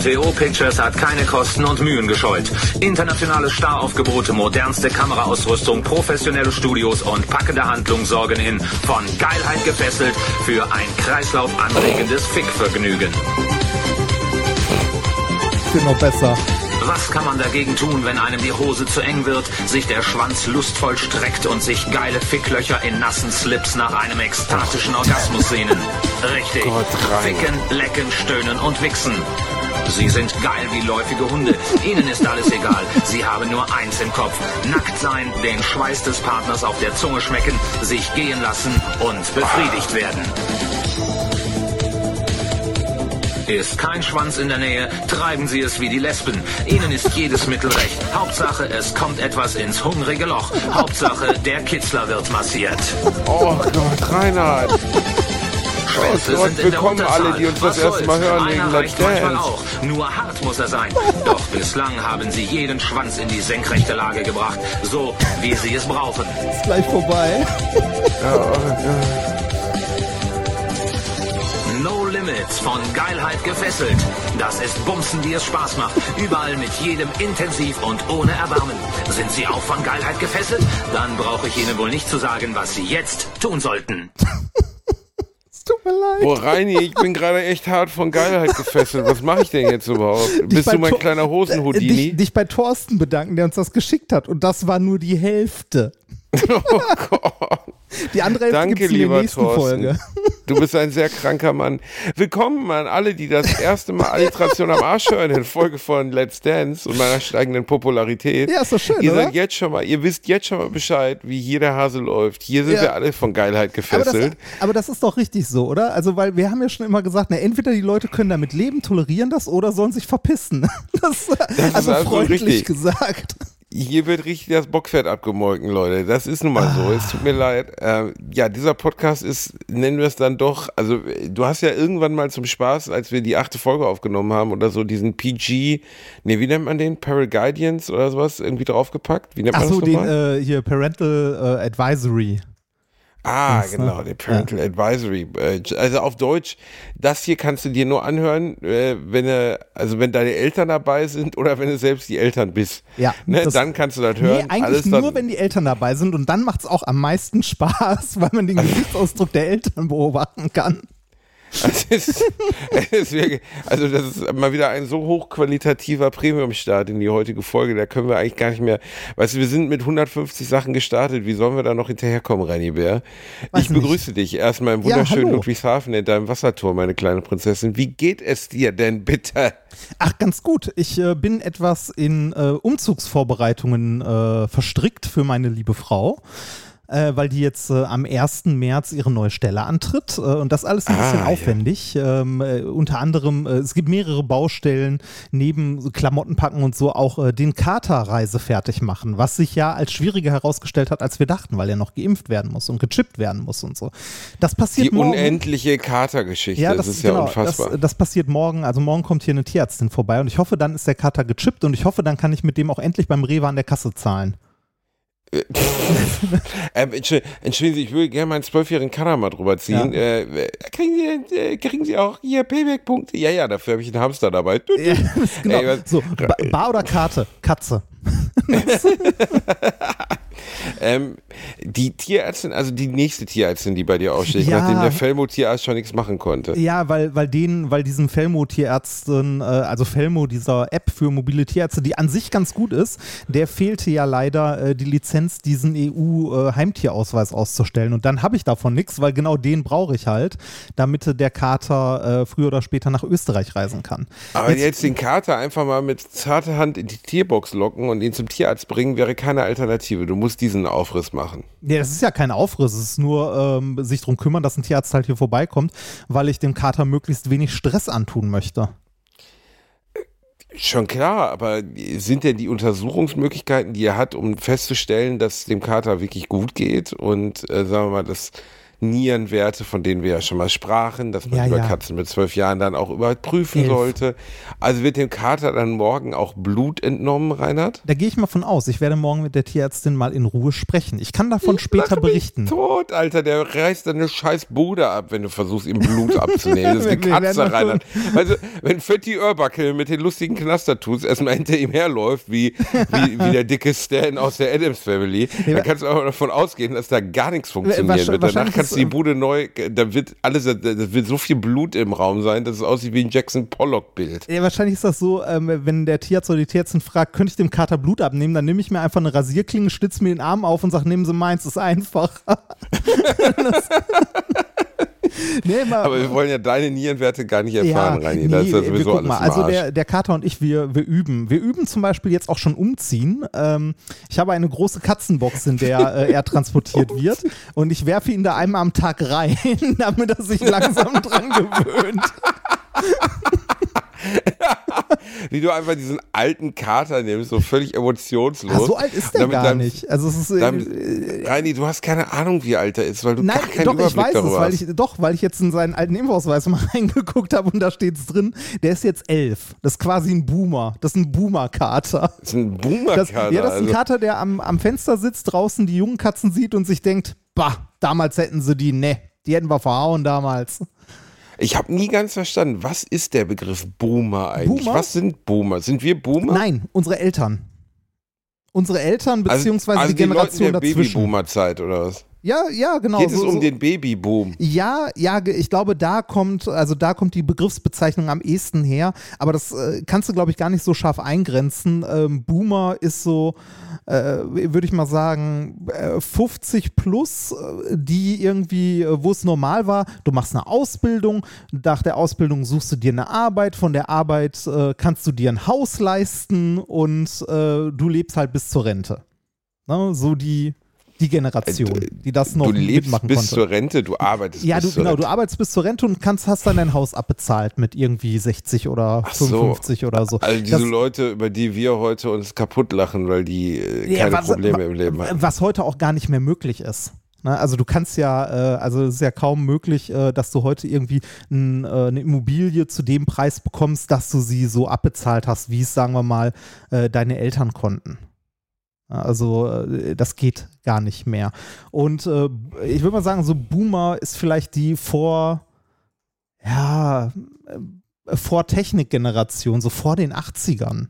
VTO Pictures hat keine Kosten und Mühen gescheut. Internationale Staraufgebote, modernste Kameraausrüstung, professionelle Studios und packende Handlung sorgen in von Geilheit gefesselt für ein kreislaufanregendes Fickvergnügen. Wird noch besser. Was kann man dagegen tun, wenn einem die Hose zu eng wird, sich der Schwanz lustvoll streckt und sich geile Ficklöcher in nassen Slips nach einem ekstatischen Orgasmus sehnen? Richtig. Ficken, lecken, stöhnen und wichsen. Sie sind geil wie läufige Hunde. Ihnen ist alles egal. Sie haben nur eins im Kopf. Nackt sein, den Schweiß des Partners auf der Zunge schmecken, sich gehen lassen und befriedigt werden. Ist kein Schwanz in der Nähe, treiben Sie es wie die Lesben. Ihnen ist jedes Mittel recht. Hauptsache, es kommt etwas ins hungrige Loch. Hauptsache, der Kitzler wird massiert. Oh Gott, Reinhard. Schwänze Oh Gott, sind in der willkommen alle, die uns das erste Mal hören wegen Let's Dance. auch. Nur hart muss er sein. Doch bislang haben sie jeden Schwanz in die senkrechte Lage gebracht. So, wie sie es brauchen. Ist gleich vorbei. No Limits von Geilheit gefesselt. Das ist Bumsen, die es Spaß macht. Überall mit jedem intensiv und ohne Erbarmen. Sind Sie auch von Geilheit gefesselt? Dann brauche ich Ihnen wohl nicht zu sagen, was Sie jetzt tun sollten. Es tut mir leid. Boah, Reini, ich bin gerade echt hart von Geilheit gefesselt. Was mache ich denn jetzt überhaupt? Dich Bist du mein Thor- kleiner äh, Hosenhoudini? Dich, dich bei Thorsten bedanken, der uns das geschickt hat. Und das war nur die Hälfte. Oh Gott. Die andere Hälfte Danke, gibt's in der nächsten Thorsten. Folge. Du bist ein sehr kranker Mann. Willkommen an alle, die das erste Mal Alliteration am Arsch hören in Folge von Let's Dance und meiner steigenden Popularität. Ja, ist doch schön, Ihr oder? seid jetzt schon mal, ihr wisst jetzt schon mal Bescheid, wie hier der Hase läuft. Hier sind Ja. wir alle von Geilheit Aber das, gefesselt. aber das ist doch richtig so, oder? Also, weil wir haben ja schon immer gesagt, na, entweder die Leute können damit leben, tolerieren das oder sollen sich verpissen. Das, also also freundlich richtig. gesagt. Hier wird richtig das Bockfett abgemolken, Leute. Das ist nun mal so. Es tut mir leid. Ähm, ja, dieser Podcast ist, nennen wir es dann doch, also äh, du hast ja irgendwann mal zum Spaß, als wir die achte Folge aufgenommen haben oder so, diesen PG, nee, wie nennt man den? Paraguardians oder sowas irgendwie draufgepackt? Wie nennt man Achso, das den nochmal? äh, hier Parental äh, Advisory. Ah, das, ne? genau, der Parental Advisory. Äh, also auf Deutsch, das hier kannst du dir nur anhören, äh, wenn du, also wenn deine Eltern dabei sind oder wenn du selbst die Eltern bist. Ja, Ne, dann kannst du das hören. Nee, eigentlich Alles nur, wenn die Eltern dabei sind und dann macht es auch am meisten Spaß, weil man den Gesichtsausdruck der Eltern beobachten kann. Es ist, es ist wirklich, also das ist mal wieder ein so hochqualitativer Premium-Start in die heutige Folge. Da können wir eigentlich gar nicht mehr. Weißt du, wir sind mit 150 Sachen gestartet. Wie sollen wir da noch hinterherkommen, Reini Bär? Weiß Ich begrüße dich erstmal im Ja, wunderschönen hallo. Ludwigshafen in deinem Wassertor, meine kleine Prinzessin. Wie geht es dir denn bitte? Ach, ganz gut. Ich äh, bin etwas in äh, Umzugsvorbereitungen äh, verstrickt für meine liebe Frau. Äh, weil die jetzt äh, am 1. März ihre neue Stelle antritt. Äh, und das alles ein Ah, bisschen ja. aufwendig. Ähm, äh, unter anderem, äh, es gibt mehrere Baustellen, neben Klamotten packen und so auch äh, den Katerreise fertig machen, was sich ja als schwieriger herausgestellt hat, als wir dachten, weil er noch geimpft werden muss und gechippt werden muss und so. Das passiert Die morgen. unendliche Katergeschichte. Ja, das, das, ist ja genau, unfassbar. Das, das passiert morgen. Also morgen kommt hier eine Tierärztin vorbei und ich hoffe, dann ist der Kater gechippt und ich hoffe, dann kann ich mit dem auch endlich beim Rewe an der Kasse zahlen. ähm, Entschuldigung, Entschuldigen Sie, ich würde gerne meinen zwölfjährigen Kader mal drüber ziehen. Ja. Äh, kriegen, Sie, äh, kriegen Sie auch hier Payback-Punkte? Ja, ja, dafür habe ich einen Hamster dabei. Ja, genau. Ey, so, ba Bar oder Karte? Katze. Ähm, die Tierärztin, also die nächste Tierärztin, die bei dir aussteht, Ja. nachdem der Felmo-Tierarzt schon nichts machen konnte. Ja, weil, weil denen, weil diesen Felmo-Tierärzten, äh, also Felmo, dieser App für mobile Tierärzte, die an sich ganz gut ist, der fehlte ja leider äh, die Lizenz, diesen EU-Heimtierausweis auszustellen. Und dann habe ich davon nichts, weil genau den brauche ich halt, damit der Kater äh, früher oder später nach Österreich reisen kann. Aber jetzt, den Kater einfach mal mit zarter Hand in die Tierbox locken und ihn zum Tierarzt bringen, wäre keine Alternative. Du musst diesen Aufriss machen. Ja, das ist ja kein Aufriss, es ist nur ähm, sich darum kümmern, dass ein Tierarzt halt hier vorbeikommt, weil ich dem Kater möglichst wenig Stress antun möchte. Schon klar, aber sind denn die Untersuchungsmöglichkeiten, die er hat, um festzustellen, dass dem Kater wirklich gut geht und äh, sagen wir mal, dass Nierenwerte, von denen wir ja schon mal sprachen, dass man Ja, über ja. Katzen mit zwölf Jahren dann auch überprüfen Elf. sollte. Also wird dem Kater dann morgen auch Blut entnommen, Reinhard? Da gehe ich mal von aus. Ich werde morgen mit der Tierärztin mal in Ruhe sprechen. Ich kann davon später Lach mich berichten. Tot, Alter, der reißt deine scheiß Bude ab, wenn du versuchst, ihm Blut abzunehmen. Das ist eine Katze, Reinhard. Also, wenn Fetti Urbackel mit den lustigen Knastertuts erstmal hinter ihm herläuft, wie, wie, wie der dicke Stan aus der Adams Family, dann kannst du auch davon ausgehen, dass da gar nichts funktionieren Wahrscheinlich- wahrscheinlich kannst die ist, Bude neu, da wird alles, da wird so viel Blut im Raum sein, dass es aussieht wie ein Jackson Pollock-Bild. Ja, wahrscheinlich ist das so, ähm, wenn der Tierarzt oder die Tierärztin fragt, könnte ich dem Kater Blut abnehmen, dann nehme ich mir einfach eine Rasierklinge, schlitze mir den Arm auf und sage, nehmen Sie meins, ist einfach. nee, mal, Aber wir wollen ja deine Nierenwerte gar nicht erfahren, Reini. das ist ja sowieso alles mal. Also der, der Kater und ich, wir, wir üben. Wir üben zum Beispiel jetzt auch schon umziehen. Ähm, ich habe eine große Katzenbox, in der äh, er transportiert wird und ich werfe ihn da einmal am Tag rein, damit er sich langsam dran gewöhnt. Wie du einfach diesen alten Kater nimmst, so völlig emotionslos. Ah, so alt ist der Damit gar dann- nicht. Also es ist äh, Dann, Reini, du hast keine Ahnung, wie alt er ist, weil du Nein, gar keinen doch, ich Überblick weiß es, weil ich, doch, weil ich jetzt in seinen alten Impfausweis mal reingeguckt habe und da steht es drin, der ist jetzt elf. Das ist quasi ein Boomer. Das ist ein Boomer-Kater. das ist ein Boomer-Kater. ja, das ist ein also. Kater, der am, am Fenster sitzt, draußen die jungen Katzen sieht und sich denkt, bah, damals hätten sie die, ne, die hätten wir verhauen damals. Ich habe nie ganz verstanden, was ist der Begriff Boomer eigentlich? Boomer? Was sind Boomer? Sind wir Boomer? Nein, unsere Eltern. Unsere Eltern, beziehungsweise also die Generation Leute der dazwischen. Babyboomer-Zeit oder was? Ja, ja, genau. Geht es so- um so- den Babyboom? Ja, ja, ich glaube, da kommt, also da kommt die Begriffsbezeichnung am ehesten her, aber das äh, kannst du, glaube ich, gar nicht so scharf eingrenzen. Ähm, Boomer ist so, äh, würde ich mal sagen, äh, 50 plus, äh, die irgendwie, äh, wo es normal war, du machst eine Ausbildung, nach der Ausbildung suchst du dir eine Arbeit, von der Arbeit äh, kannst du dir ein Haus leisten und du lebst halt bis zur Rente. Ne? So die, die Generation, Äh, die das noch Du lebst mitmachen bis konnte. zur Rente, du arbeitest Ja, bis du, zur genau, Rente. du arbeitest bis zur Rente und kannst, hast dann dein Haus abbezahlt mit irgendwie 60 oder Ach so. 55 oder so. Also diese Das- Leute, über die wir heute uns kaputt lachen, weil die äh, Ja, keine was- Probleme im Leben haben. Was heute auch gar nicht mehr möglich ist. Ne? Also du kannst ja, äh, also es ist ja kaum möglich, äh, dass du heute irgendwie äh, eine Immobilie zu dem Preis bekommst, dass du sie so abbezahlt hast, wie es, sagen wir mal, deine Eltern konnten. Also äh, das geht gar nicht mehr. Und äh, ich würde mal sagen, so Boomer ist vielleicht die vor, ja, äh, vor Technikgeneration, so vor den 80ern.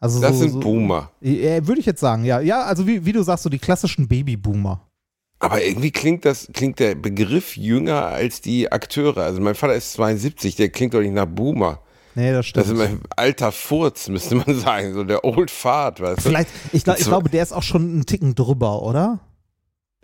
Also Das so, sind so, Boomer. ja, würde ich jetzt sagen, ja. Ja, also wie, wie du sagst, so die klassischen Babyboomer. Aber irgendwie klingt das, klingt der Begriff jünger als die Akteure. Also mein Vater ist 72, der klingt doch nicht nach Boomer. Nee, das stimmt. Das ist immer alter Furz, müsste man sagen. So der Old Fart, weißt du? Vielleicht, ich, glaub, ich So- glaube, der ist auch schon einen Ticken drüber, oder?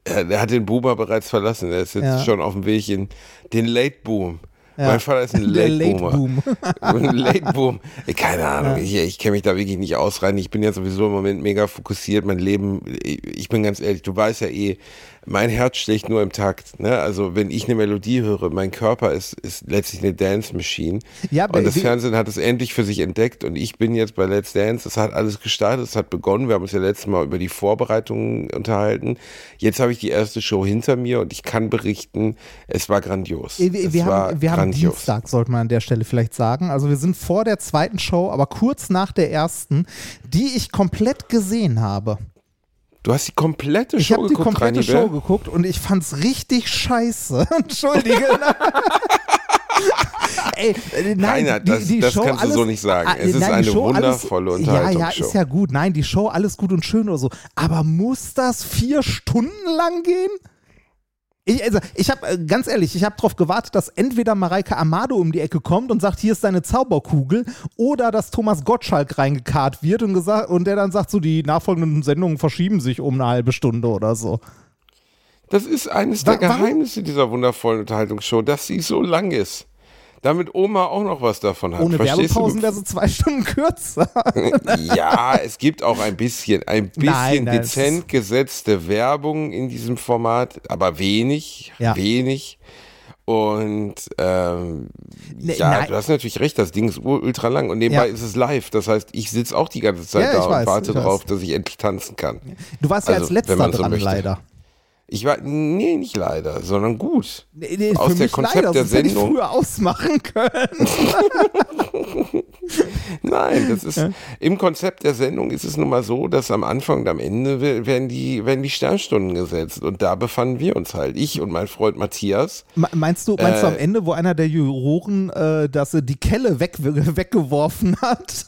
Ja, der hat den Boomer bereits verlassen. Der ist jetzt Ja. schon auf dem Weg in den Late Boom. Ja. Mein Vater ist ein Late Late Boomer. Boom. Ein Late Boom. Keine Ahnung. Ja. Ich, ich kenne mich da wirklich nicht ausrein. Ich bin ja sowieso im Moment mega fokussiert. Mein Leben, ich bin ganz ehrlich, du weißt ja eh, mein Herz schlägt nur im Takt. Ne? Also wenn ich eine Melodie höre, mein Körper ist, ist letztlich eine Dance Machine. Ja, aber und das Fernsehen hat es endlich für sich entdeckt und ich bin jetzt bei Let's Dance. Es hat alles gestartet, es hat begonnen. Wir haben uns ja letztes Mal über die Vorbereitungen unterhalten. Jetzt habe ich die erste Show hinter mir und ich kann berichten, es war grandios. Wir, es wir, war haben, wir haben grandios. Dienstag, sollte man an der Stelle vielleicht sagen. Also wir sind vor der zweiten Show, aber kurz nach der ersten, die ich komplett gesehen habe. Du hast die komplette Ich Show habe die geguckt, komplette Rani, Show geguckt und ich fand's richtig scheiße. Entschuldige. Ey, äh, nein, Reinhard, das- das kannst du so nicht sagen. Es ist eine wundervolle alles, Ja, ja, Unterhaltungsshow. ist ja gut. Nein, die Show, alles gut und schön oder so. Aber muss das vier Stunden lang gehen? Ich, also, ich habe, äh, ganz ehrlich, ich habe darauf gewartet, dass entweder Mareike Amado um die Ecke kommt und sagt, hier ist deine Zauberkugel, oder dass Thomas Gottschalk reingekarrt wird und, gesagt, und der dann sagt, so, die nachfolgenden Sendungen verschieben sich um eine halbe Stunde oder so. Das ist eines der Geheimnisse dieser wundervollen Unterhaltungsshow, dass sie so lang ist. Damit Oma auch noch was davon hat. Ohne Verstehst Werbepausen wäre sie zwei Stunden kürzer. Ja, es gibt auch ein bisschen, ein bisschen Nein, dezent gesetzte Werbung in diesem Format, aber wenig, Ja. wenig. Und ähm, Ne, ja, nein. du hast natürlich recht, das Ding ist ul- ultra lang und nebenbei Ja. ist es live. Das heißt, ich sitze auch die ganze Zeit Ja, da und weiß, warte weiß. darauf, dass ich endlich tanzen kann. Du warst ja Also, als letzter so dran, möchte. leider. Ich war, nee, nicht leider, sondern gut. Nee, nee, Aus der Konzept leider, der sonst hätte ich Sendung- früher ausmachen können. Nein, das ist im Konzept der Sendung ist es nun mal so, dass am Anfang und am Ende we- werden die, werden die Sternstunden gesetzt. Und da befanden wir uns halt. Ich und mein Freund Matthias. Me- Meinst du, meinst du Äh, am Ende, wo einer der Juroren äh, dass er die Kelle weg, weggeworfen hat,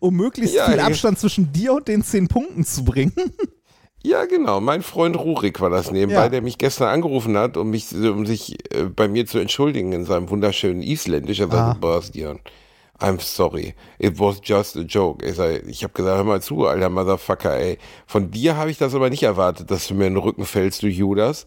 um möglichst Ja, viel ja. Abstand zwischen dir und den zehn Punkten zu bringen? Ja, genau. Mein Freund Rurik war das nebenbei, Ja. der mich gestern angerufen hat, um mich, um sich äh, bei mir zu entschuldigen in seinem wunderschönen Isländisch. Er Ah. sagte, Bastian, I'm sorry. It was just a joke. Ich, habe gesagt, hör mal zu, alter Motherfucker, ey. Von dir habe ich das aber nicht erwartet, dass du mir in den Rücken fällst, du Judas.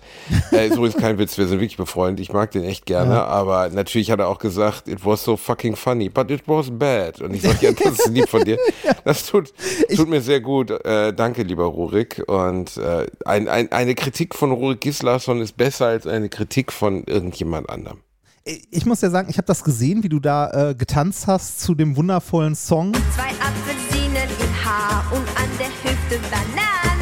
äh, ist übrigens kein Witz, wir sind wirklich befreundet. Ich mag den echt gerne, aber natürlich hat er auch gesagt, it was so fucking funny, but it was bad. Und ich sage, ja, das ist lieb von dir. Das tut, tut mir sehr gut. Äh, danke, lieber Rurik. Und äh, ein, ein, eine Kritik von Rurik Gislason ist besser als eine Kritik von irgendjemand anderem. Ich muss ja sagen, ich habe das gesehen, wie du da äh, getanzt hast zu dem wundervollen Song. Zwei Apfelsinen im Haar und an der Hüfte Bananen.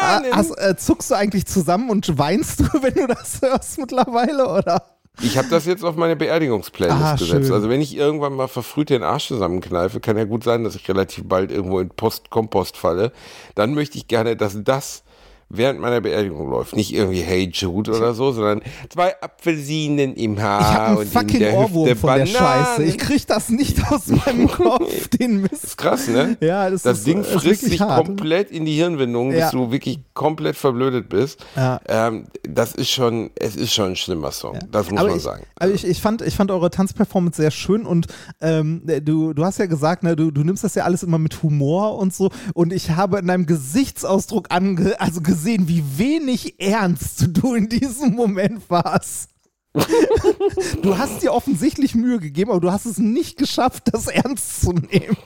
Ah, Bananen! hast, äh, zuckst du eigentlich zusammen und weinst du, wenn du das hörst mittlerweile, oder? Ich habe das jetzt auf meine Beerdigungsplaylist Ah, gesetzt. schön. Also wenn ich irgendwann mal verfrüht den Arsch zusammenkneife, kann ja gut sein, dass ich relativ bald irgendwo in Post-Kompost falle. Dann möchte ich gerne, dass das während meiner Beerdigung läuft. Nicht irgendwie Hey Jude oder so, sondern zwei Apfelsinen im Haar Ich habe einen und in fucking der Ohrwurm Hüfte von der Bananen. Scheiße. Ich krieg das nicht aus meinem Kopf, den Mist. ist krass, ne? Ja, das, Das ist, Ding ist frisst sich hart. komplett in die Hirnwindung, bis Ja. du wirklich komplett verblödet bist. Ja. Ähm, das ist schon, es ist schon ein schlimmer Song. Das muss aber man ich, sagen. Aber ich, ich, fand, ich fand eure Tanzperformance sehr schön und ähm, du, du hast ja gesagt, ne, du, du nimmst das ja alles immer mit Humor und so und ich habe in deinem Gesichtsausdruck ange also gesehen, wie wenig ernst du in diesem Moment warst. du hast dir offensichtlich Mühe gegeben, aber du hast es nicht geschafft, das ernst zu nehmen.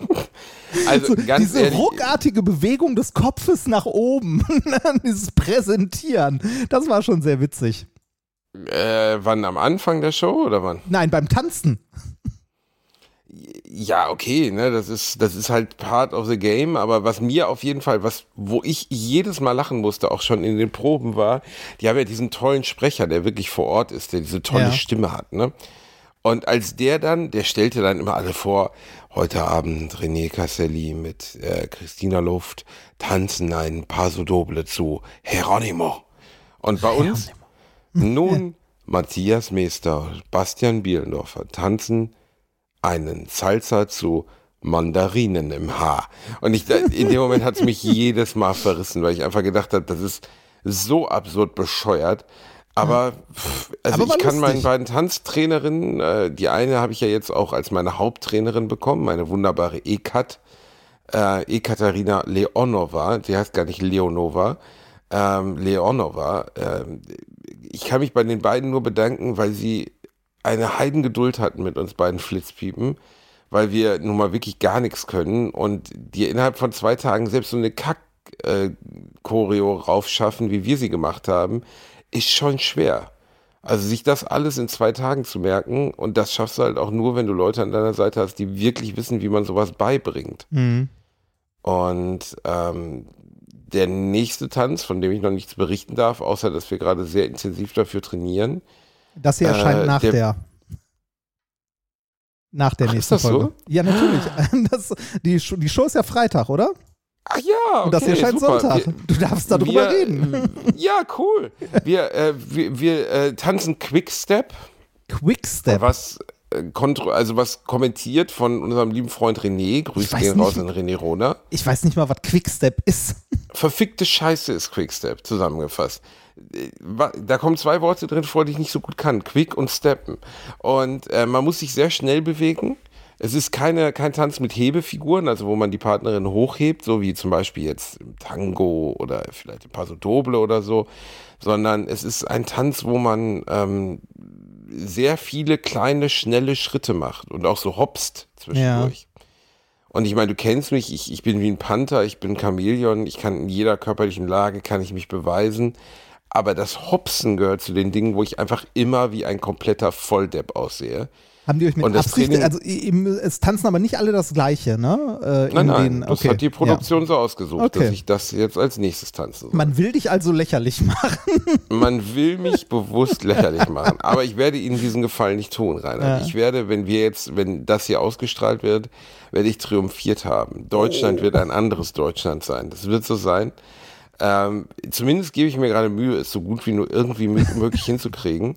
Also So, ganz diese ehrlich, ruckartige Bewegung des Kopfes nach oben, dieses Präsentieren, das war schon sehr witzig. äh, wann am Anfang der Show oder wann? Nein, beim Tanzen. Ja, okay, ne, das ist, das ist halt part of the game, aber was mir auf jeden Fall, was, wo ich jedes Mal lachen musste, auch schon in den Proben war, die haben ja diesen tollen Sprecher, der wirklich vor Ort ist, der diese tolle Ja. Stimme hat, ne? Und als der dann, der stellte dann immer alle vor, heute Abend René Casselli mit äh, Christina Luft tanzen ein Paso Doble zu Geronimo. Und bei uns nun Matthias Meester, Bastian Bielendorfer tanzen einen Salsa zu Mandarinen im Haar. Und ich, in dem Moment hat es mich jedes Mal verrissen, weil ich einfach gedacht habe, das ist so absurd bescheuert. Aber, pff, also Aber ich kann meinen beiden Tanztrainerinnen, äh, die eine habe ich ja jetzt auch als meine Haupttrainerin bekommen, meine wunderbare Ekat, äh, Ekaterina Leonova, die heißt gar nicht Leonova, ähm, Leonova. Ähm, ich kann mich bei den beiden nur bedanken, weil sie eine Heidengeduld hatten mit uns beiden Flitzpiepen, weil wir nun mal wirklich gar nichts können und die innerhalb von zwei Tagen selbst so eine Kack-Choreo raufschaffen, wie wir sie gemacht haben, ist schon schwer. Also sich das alles in zwei Tagen zu merken und das schaffst du halt auch nur, wenn du Leute an deiner Seite hast, die wirklich wissen, wie man sowas beibringt. Und ähm, der nächste Tanz, von dem ich noch nichts berichten darf, außer dass wir gerade sehr intensiv dafür trainieren. Das hier erscheint Äh, nach der- der. Nach der Ach, ist nächsten das so? Folge. Ja, natürlich. Das, die, Show, die Show ist ja Freitag, oder? Ach ja, okay, Und das hier erscheint super. Sonntag. Wir, du darfst darüber wir, reden. Ja, cool. Wir, äh, wir, wir äh, tanzen Quickstep, Quickstep. was äh, also was kommentiert von unserem lieben Freund René. Grüße gehen raus an René Rohner. Ich weiß nicht mal, was Quickstep ist. Verfickte Scheiße ist Quickstep zusammengefasst. Da kommen zwei Worte drin vor, die ich nicht so gut kann. Quick und Steppen. Und äh, man muss sich sehr schnell bewegen. Es ist keine, kein Tanz mit Hebefiguren, also wo man die Partnerin hochhebt, so wie zum Beispiel jetzt im Tango oder vielleicht im Paso Doble oder so, sondern es ist ein Tanz, wo man ähm, sehr viele kleine, schnelle Schritte macht und auch so hopst zwischendurch. Und ich meine, du kennst mich, ich, ich bin wie ein Panther, ich bin ein Chamäleon, ich kann in jeder körperlichen Lage, kann ich mich beweisen. Aber das Hopsen gehört zu den Dingen, wo ich einfach immer wie ein kompletter Volldepp aussehe. Haben die euch mit Und das Absicht, Training- also es tanzen aber nicht alle das Gleiche, ne? Äh, in Nein, nein, den, das okay, hat die Produktion so ausgesucht, Okay. dass ich das jetzt als nächstes tanzen soll. Ja. Man will dich also lächerlich machen. Man will mich bewusst lächerlich machen. Aber ich werde Ihnen diesen Gefallen nicht tun, Rainer. Ja. Ich werde, wenn wir jetzt, wenn das hier ausgestrahlt wird, werde ich triumphiert haben. Deutschland wird ein anderes Deutschland sein. Das wird so sein. Ähm, zumindest gebe ich mir gerade Mühe, es so gut wie nur irgendwie mö- möglich hinzukriegen.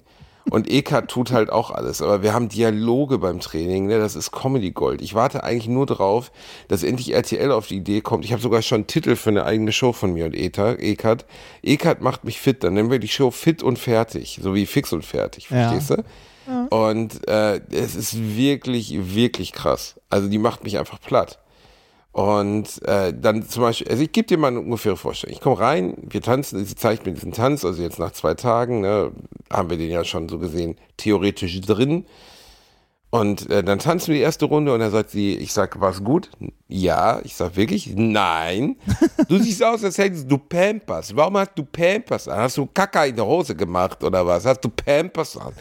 Und Ekat tut halt auch alles. Aber wir haben Dialoge beim Training, ne? das ist Comedy Gold. Ich warte eigentlich nur drauf, dass endlich RTL auf die Idee kommt. Ich habe sogar schon einen Titel für eine eigene Show von mir und Eta- Ekat. Ekat macht mich fit. Dann nennen wir die Show Fit und Fertig. So wie Fix und Fertig. Ja. Verstehst du? Und äh, es ist wirklich, wirklich krass. Also die macht mich einfach platt. Und äh, dann zum Beispiel, also ich gebe dir mal eine ungefähre Vorstellung. Ich komme rein, wir tanzen, sie zeigt mir diesen Tanz, also jetzt nach zwei Tagen, ne, haben wir den ja schon so gesehen, theoretisch drin. Und äh, dann tanzen wir die erste Runde und dann sagt sie, ich sag, war's gut? Ja, ich sag wirklich, nein. Du siehst aus, als hättest du Pampers. Warum hast du Pampers an? Hast du Kaka in der Hose gemacht oder was? Hast du Pampers an?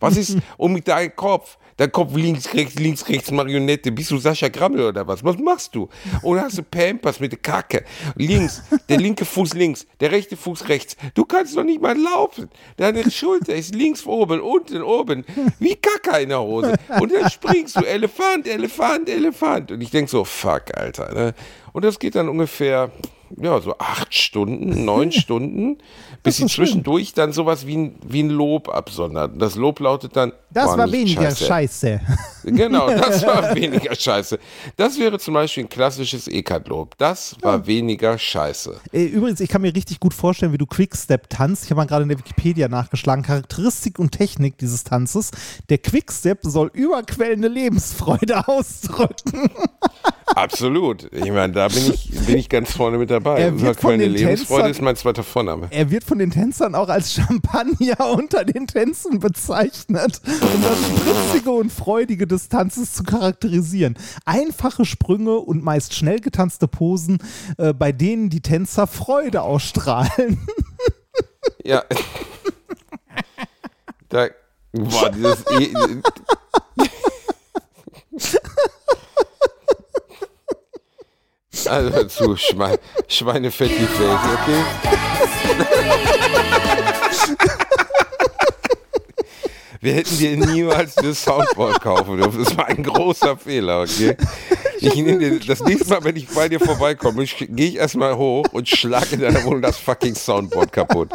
Was ist um mit deinem Kopf? Dein Kopf links, rechts, links, rechts, Marionette. Bist du Sascha Grammel oder was? Was machst du? Oder hast du Pampers mit der Kacke? Links, der linke Fuß links, der rechte Fuß rechts. Du kannst doch nicht mal laufen. Deine Schulter ist links oben, unten oben. Wie Kacke in der Hose. Und dann springst du, Elefant, Elefant, Elefant. Und ich denk so, fuck, Alter. Ne? Und das geht dann ungefähr, ja, so acht Stunden, neun Stunden, bis sie zwischendurch dann sowas wie ein, wie ein Lob absondert. Und Das Lob lautet dann, Das "Boah, war weniger scheiße. Genau, das war weniger scheiße. Das wäre zum Beispiel ein klassisches Ekat-Lob. Das war weniger scheiße. Äh, Übrigens, ich kann mir richtig gut vorstellen, wie du Quickstep tanzt. Ich habe mal gerade in der Wikipedia nachgeschlagen. Charakteristik und Technik dieses Tanzes. Der Quickstep soll überquellende Lebensfreude ausdrücken. Absolut. Ich meine, da bin ich, bin ich ganz vorne mit dabei. Er wird von den Lebensfreude Tänzern- ist mein zweiter Vorname. Er wird von den Tänzern auch als Champagner unter den Tänzen bezeichnet, um das Spritzige und Freudige des Tanzes zu charakterisieren. Einfache Sprünge und meist schnell getanzte Posen, äh, bei denen die Tänzer Freude ausstrahlen. Ja. Da, boah, dieses Also zu, Schwein, Schweinefett die Welt, okay? Wir hätten dir niemals das Soundboard kaufen dürfen. Das war ein großer Fehler, okay? Ich nehme dir, das nächste Mal, wenn ich bei dir vorbeikomme, gehe ich erstmal hoch und schlage in deiner Wohnung das fucking Soundboard kaputt.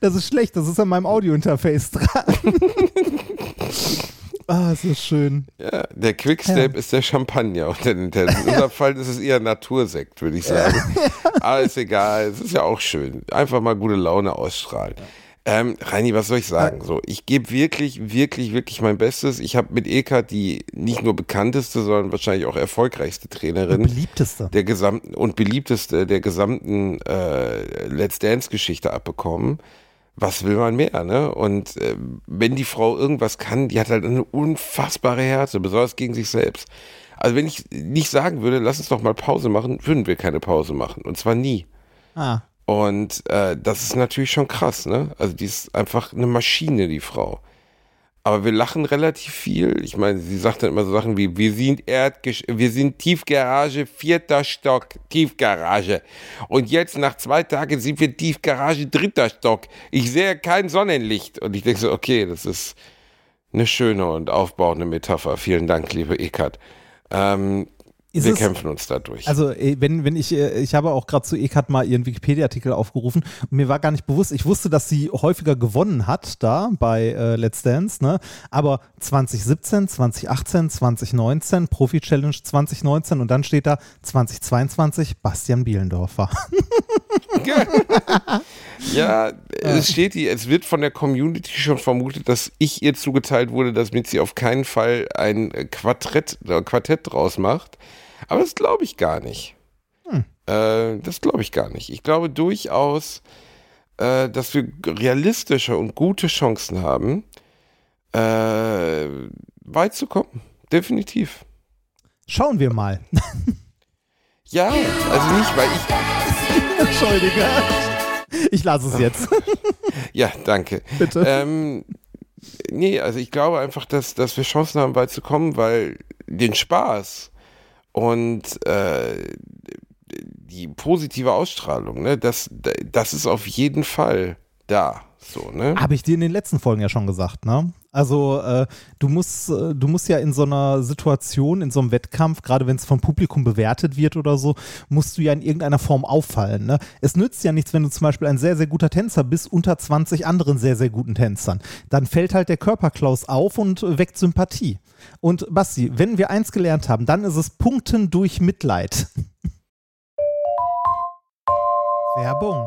Das ist schlecht, das ist an meinem Audiointerface dran. Ah, ist das schön. Ja, der Quickstep ist der Champagner unter den Tänzen. In unserem Fall ist es eher Natursekt, würde ich sagen. Aber ist egal, es ist ja auch schön. Einfach mal gute Laune ausstrahlen. Ähm, Reini, was soll ich sagen? So, ich gebe wirklich, wirklich, wirklich mein Bestes. Ich habe mit Eka die nicht nur bekannteste, sondern wahrscheinlich auch erfolgreichste Trainerin Beliebteste. der gesamten und beliebteste der gesamten äh, Let's Dance-Geschichte abbekommen. Was will man mehr, ne? Und äh, wenn die Frau irgendwas kann, die hat halt eine unfassbare Härte, besonders gegen sich selbst. Also wenn ich nicht sagen würde, lass uns doch mal Pause machen, würden wir keine Pause machen. Und zwar nie. Ah, Und äh, das ist natürlich schon krass, ne? Also die ist einfach eine Maschine, die Frau. Aber wir lachen relativ viel. Ich meine, sie sagt dann immer so Sachen wie, wir sind Erdgesch wir sind Tiefgarage, vierter Stock, Tiefgarage. Und jetzt nach zwei Tagen sind wir Tiefgarage, dritter Stock. Ich sehe kein Sonnenlicht. Und ich denke so, okay, das ist eine schöne und aufbauende Metapher. Vielen Dank, liebe Ekat. Ähm, Ist wir es- kämpfen uns dadurch. Also, äh, wenn, wenn ich, äh, ich habe auch gerade zu Ekat mal ihren Wikipedia-Artikel aufgerufen und mir war gar nicht bewusst, ich wusste, dass sie häufiger gewonnen hat da bei äh, Let's Dance, ne? Aber 2017, 2018, 2019, Profi-Challenge 2019 und dann steht da 2022 Bastian Bielendorfer. Ja, es steht hier, es wird von der Community schon vermutet, dass ich ihr zugeteilt wurde, damit sie auf keinen Fall ein Quartett, äh, Quartett draus macht. Aber das glaube ich gar nicht. Äh, das glaube ich gar nicht. Ich glaube durchaus, äh, dass wir realistische und gute Chancen haben, äh, weit zu kommen. Definitiv. Schauen wir mal. Ja, also nicht, weil ich Entschuldige. Ich lasse es jetzt. Ja, danke. Bitte. Ähm, nee, also ich glaube einfach, dass, dass wir Chancen haben, weit zu kommen, weil den Spaß und äh, die positive Ausstrahlung, ne, das, das ist auf jeden Fall da. So, ne? Habe ich dir in den letzten Folgen ja schon gesagt, ne? Also äh, du musst, äh, du musst ja in so einer Situation, in so einem Wettkampf, gerade wenn es vom Publikum bewertet wird oder so, musst du ja in irgendeiner Form auffallen. Ne? Es nützt ja nichts, wenn du zum Beispiel ein sehr, sehr guter Tänzer bist, unter 20 anderen sehr, sehr guten Tänzern. Dann fällt halt der Körperklaus auf und weckt Sympathie. Und Basti, wenn wir eins gelernt haben, dann ist es Punkten durch Mitleid. Werbung.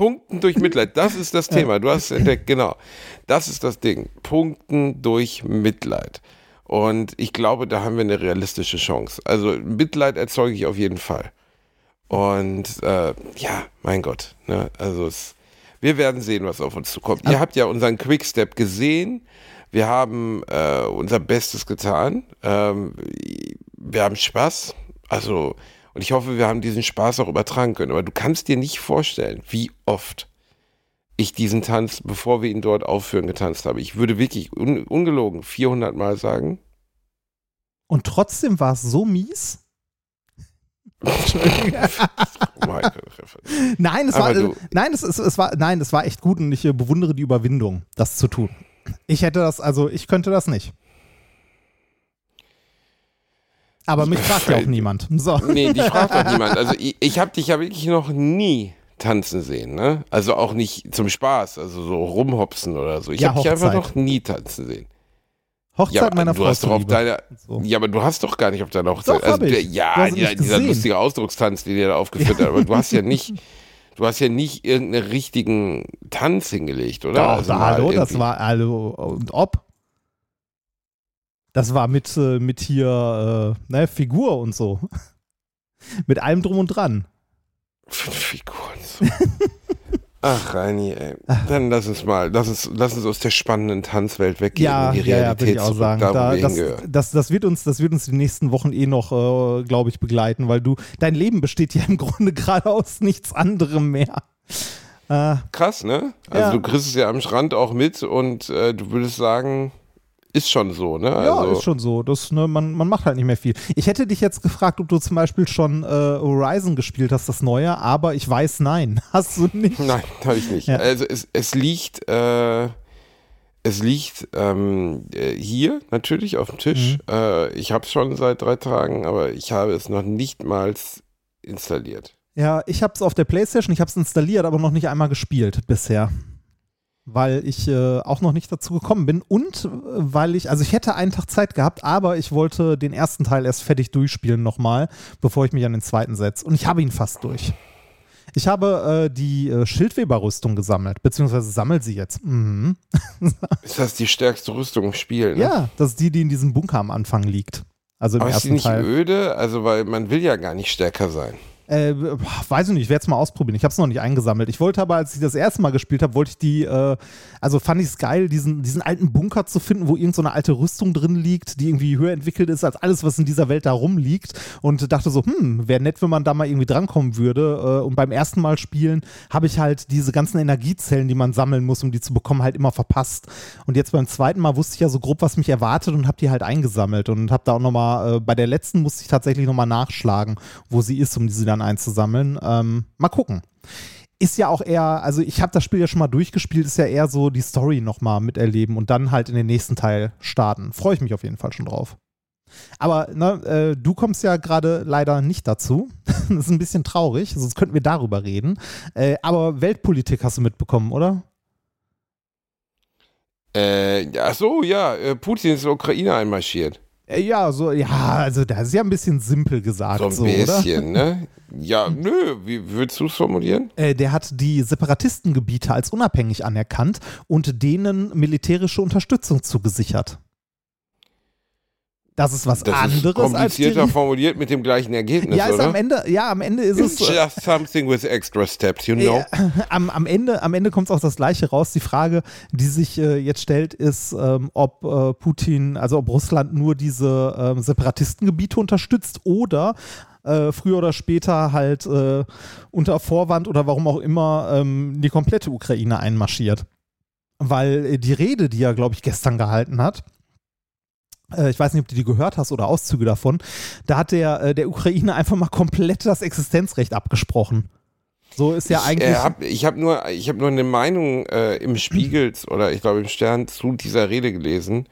Punkten durch Mitleid, das ist das Thema. Du hast es entdeckt, genau. Das ist das Ding. Punkten durch Mitleid. Und ich glaube, da haben wir eine realistische Chance. Also Mitleid erzeuge ich auf jeden Fall. Und äh, ja, mein Gott. Ne? Also es, wir werden sehen, was auf uns zukommt. Ihr habt ja unseren Quickstep gesehen. Wir haben äh, unser Bestes getan. Ähm, wir haben Spaß. Also und ich hoffe, wir haben diesen Spaß auch übertragen können. Aber du kannst dir nicht vorstellen, wie oft ich diesen Tanz, bevor wir ihn dort aufführen, getanzt habe. Ich würde wirklich un ungelogen 400 Mal sagen. Und trotzdem war es so mies? nein, es war, äh, nein, es, es, es, war, nein, es war echt gut und ich äh, bewundere die Überwindung, das zu tun. Ich hätte das, also ich könnte das nicht. Aber mich fragt ja auch niemand. So. Nee, dich fragt auch niemand. Also ich, ich habe dich ja wirklich noch nie tanzen sehen, ne? Also auch nicht zum Spaß, also so rumhopsen oder so. Ich Ja, habe dich einfach noch nie tanzen sehen. Hochzeit Ja, meiner Frau hast doch auf deiner, So. ja, aber du hast doch gar nicht auf deiner Hochzeit. Doch, der- ich. ja, ja dieser lustige Ausdruckstanz, den ihr da aufgeführt habt, aber du hast ja nicht, du hast ja nicht irgendeinen richtigen Tanz hingelegt, oder? Doch, Also da, hallo, das irgendwie- war, hallo, und ob? Das war mit, äh, mit hier, äh, ne, Figur und so. mit allem drum und dran. Figuren. So. Ach, Reini, ey. Dann lass uns mal, lass uns, lass uns aus der spannenden Tanzwelt weggehen Ja, in die ja, ja, Realität würde ich auch sagen. da, das, das, das, wird uns, das wird uns die nächsten Wochen eh noch, äh, glaube ich, begleiten, weil du, dein Leben besteht ja im Grunde gerade aus nichts anderem mehr. Äh, Krass, ne? Also Ja. du kriegst es ja am Strand auch mit und äh, du würdest sagen, ist schon so, ne? ja, Also, ist schon so. Das, ne, man, man macht halt nicht mehr viel. Ich hätte dich jetzt gefragt, ob du zum Beispiel schon äh, Horizon gespielt hast, das neue, aber ich weiß, nein, hast du nicht. Nein, habe ich nicht. Ja. Also es, es liegt, äh, es liegt ähm, äh, hier natürlich auf dem Tisch. Mhm. Äh, ich habe es schon seit drei Tagen, aber ich habe es noch nicht mal installiert. Ja, ich habe es auf der Playstation, ich habe es installiert, aber noch nicht einmal gespielt bisher. Weil ich äh, auch noch nicht dazu gekommen bin und äh, weil ich, also ich hätte einen Tag Zeit gehabt, aber ich wollte den ersten Teil erst fertig durchspielen nochmal, bevor ich mich an den zweiten setze. Und ich habe ihn fast durch. Ich habe äh, die äh, Schildweber-Rüstung gesammelt, beziehungsweise sammel sie jetzt. Mhm. Ist das die stärkste Rüstung im Spiel? Ne? Ja, das ist die, die in diesem Bunker am Anfang liegt. Also im Aber ist die ersten nicht Teil. öde? Also, weil man will ja gar nicht stärker sein. Äh, weiß ich nicht, ich werde es mal ausprobieren. Ich habe es noch nicht eingesammelt. Ich wollte aber, als ich das erste Mal gespielt habe, wollte ich die, äh, also fand ich es geil, diesen, diesen alten Bunker zu finden, wo irgendeine so eine alte Rüstung drin liegt, die irgendwie höher entwickelt ist als alles, was in dieser Welt da rumliegt. Und dachte so, hm, wäre nett, wenn man da mal irgendwie drankommen würde. Äh, und beim ersten Mal spielen habe ich halt diese ganzen Energiezellen, die man sammeln muss, um die zu bekommen, halt immer verpasst. Und jetzt beim zweiten Mal wusste ich ja so grob, was mich erwartet und habe die halt eingesammelt. Und habe da auch nochmal, äh, bei der letzten musste ich tatsächlich nochmal nachschlagen, wo sie ist, um diese dann einzusammeln. Ähm, mal gucken. Ist ja auch eher, also ich habe das Spiel ja schon mal durchgespielt, ist ja eher so die Story nochmal miterleben und dann halt in den nächsten Teil starten. Freue ich mich auf jeden Fall schon drauf. Aber ne, äh, du kommst ja gerade leider nicht dazu. das ist ein bisschen traurig, sonst könnten wir darüber reden. Äh, aber Weltpolitik hast du mitbekommen, oder? Äh, ach so, ja, äh, Putin ist in die Ukraine einmarschiert. Äh, Ja, so, ja, also das ist ja ein bisschen simpel gesagt, So so, ein oder? bisschen, ne? Ja, nö, wie würdest du es formulieren? Äh, der hat die Separatistengebiete als unabhängig anerkannt und denen militärische Unterstützung zugesichert. Das ist was Das ist anderes als die. komplizierter formuliert mit dem gleichen Ergebnis, Ja, ist oder? am Ende, ja, am Ende ist es. It's äh, just something with extra steps, you know? am, am Ende, am Ende kommt es auch das Gleiche raus. Die Frage, die sich äh, jetzt stellt, ist, ähm, ob äh, Putin, also ob Russland nur diese ähm, Separatistengebiete unterstützt oder äh, früher oder später halt äh, unter Vorwand oder warum auch immer ähm, die komplette Ukraine einmarschiert. Weil äh, die Rede, die er, glaube ich, gestern gehalten hat, äh, ich weiß nicht, ob du die gehört hast oder Auszüge davon, da hat der, äh, der Ukraine einfach mal komplett das Existenzrecht abgesprochen. So ist ja eigentlich. Ich, äh, hab, habe nur, ich hab nur eine Meinung äh, im Spiegel oder ich glaube im Stern zu dieser Rede gelesen,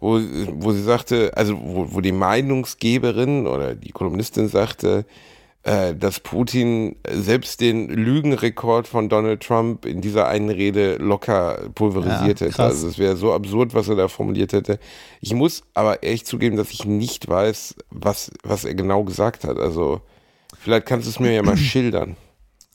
wo, wo sie sagte, also wo, wo die Meinungsgeberin oder die Kolumnistin sagte, äh, dass Putin selbst den Lügenrekord von Donald Trump in dieser einen Rede locker pulverisiert Ja, hätte. Also es wäre so absurd, was er da formuliert hätte. Ich muss aber ehrlich zugeben, dass ich nicht weiß, was, was er genau gesagt hat. Also vielleicht kannst du es mir ja mal schildern.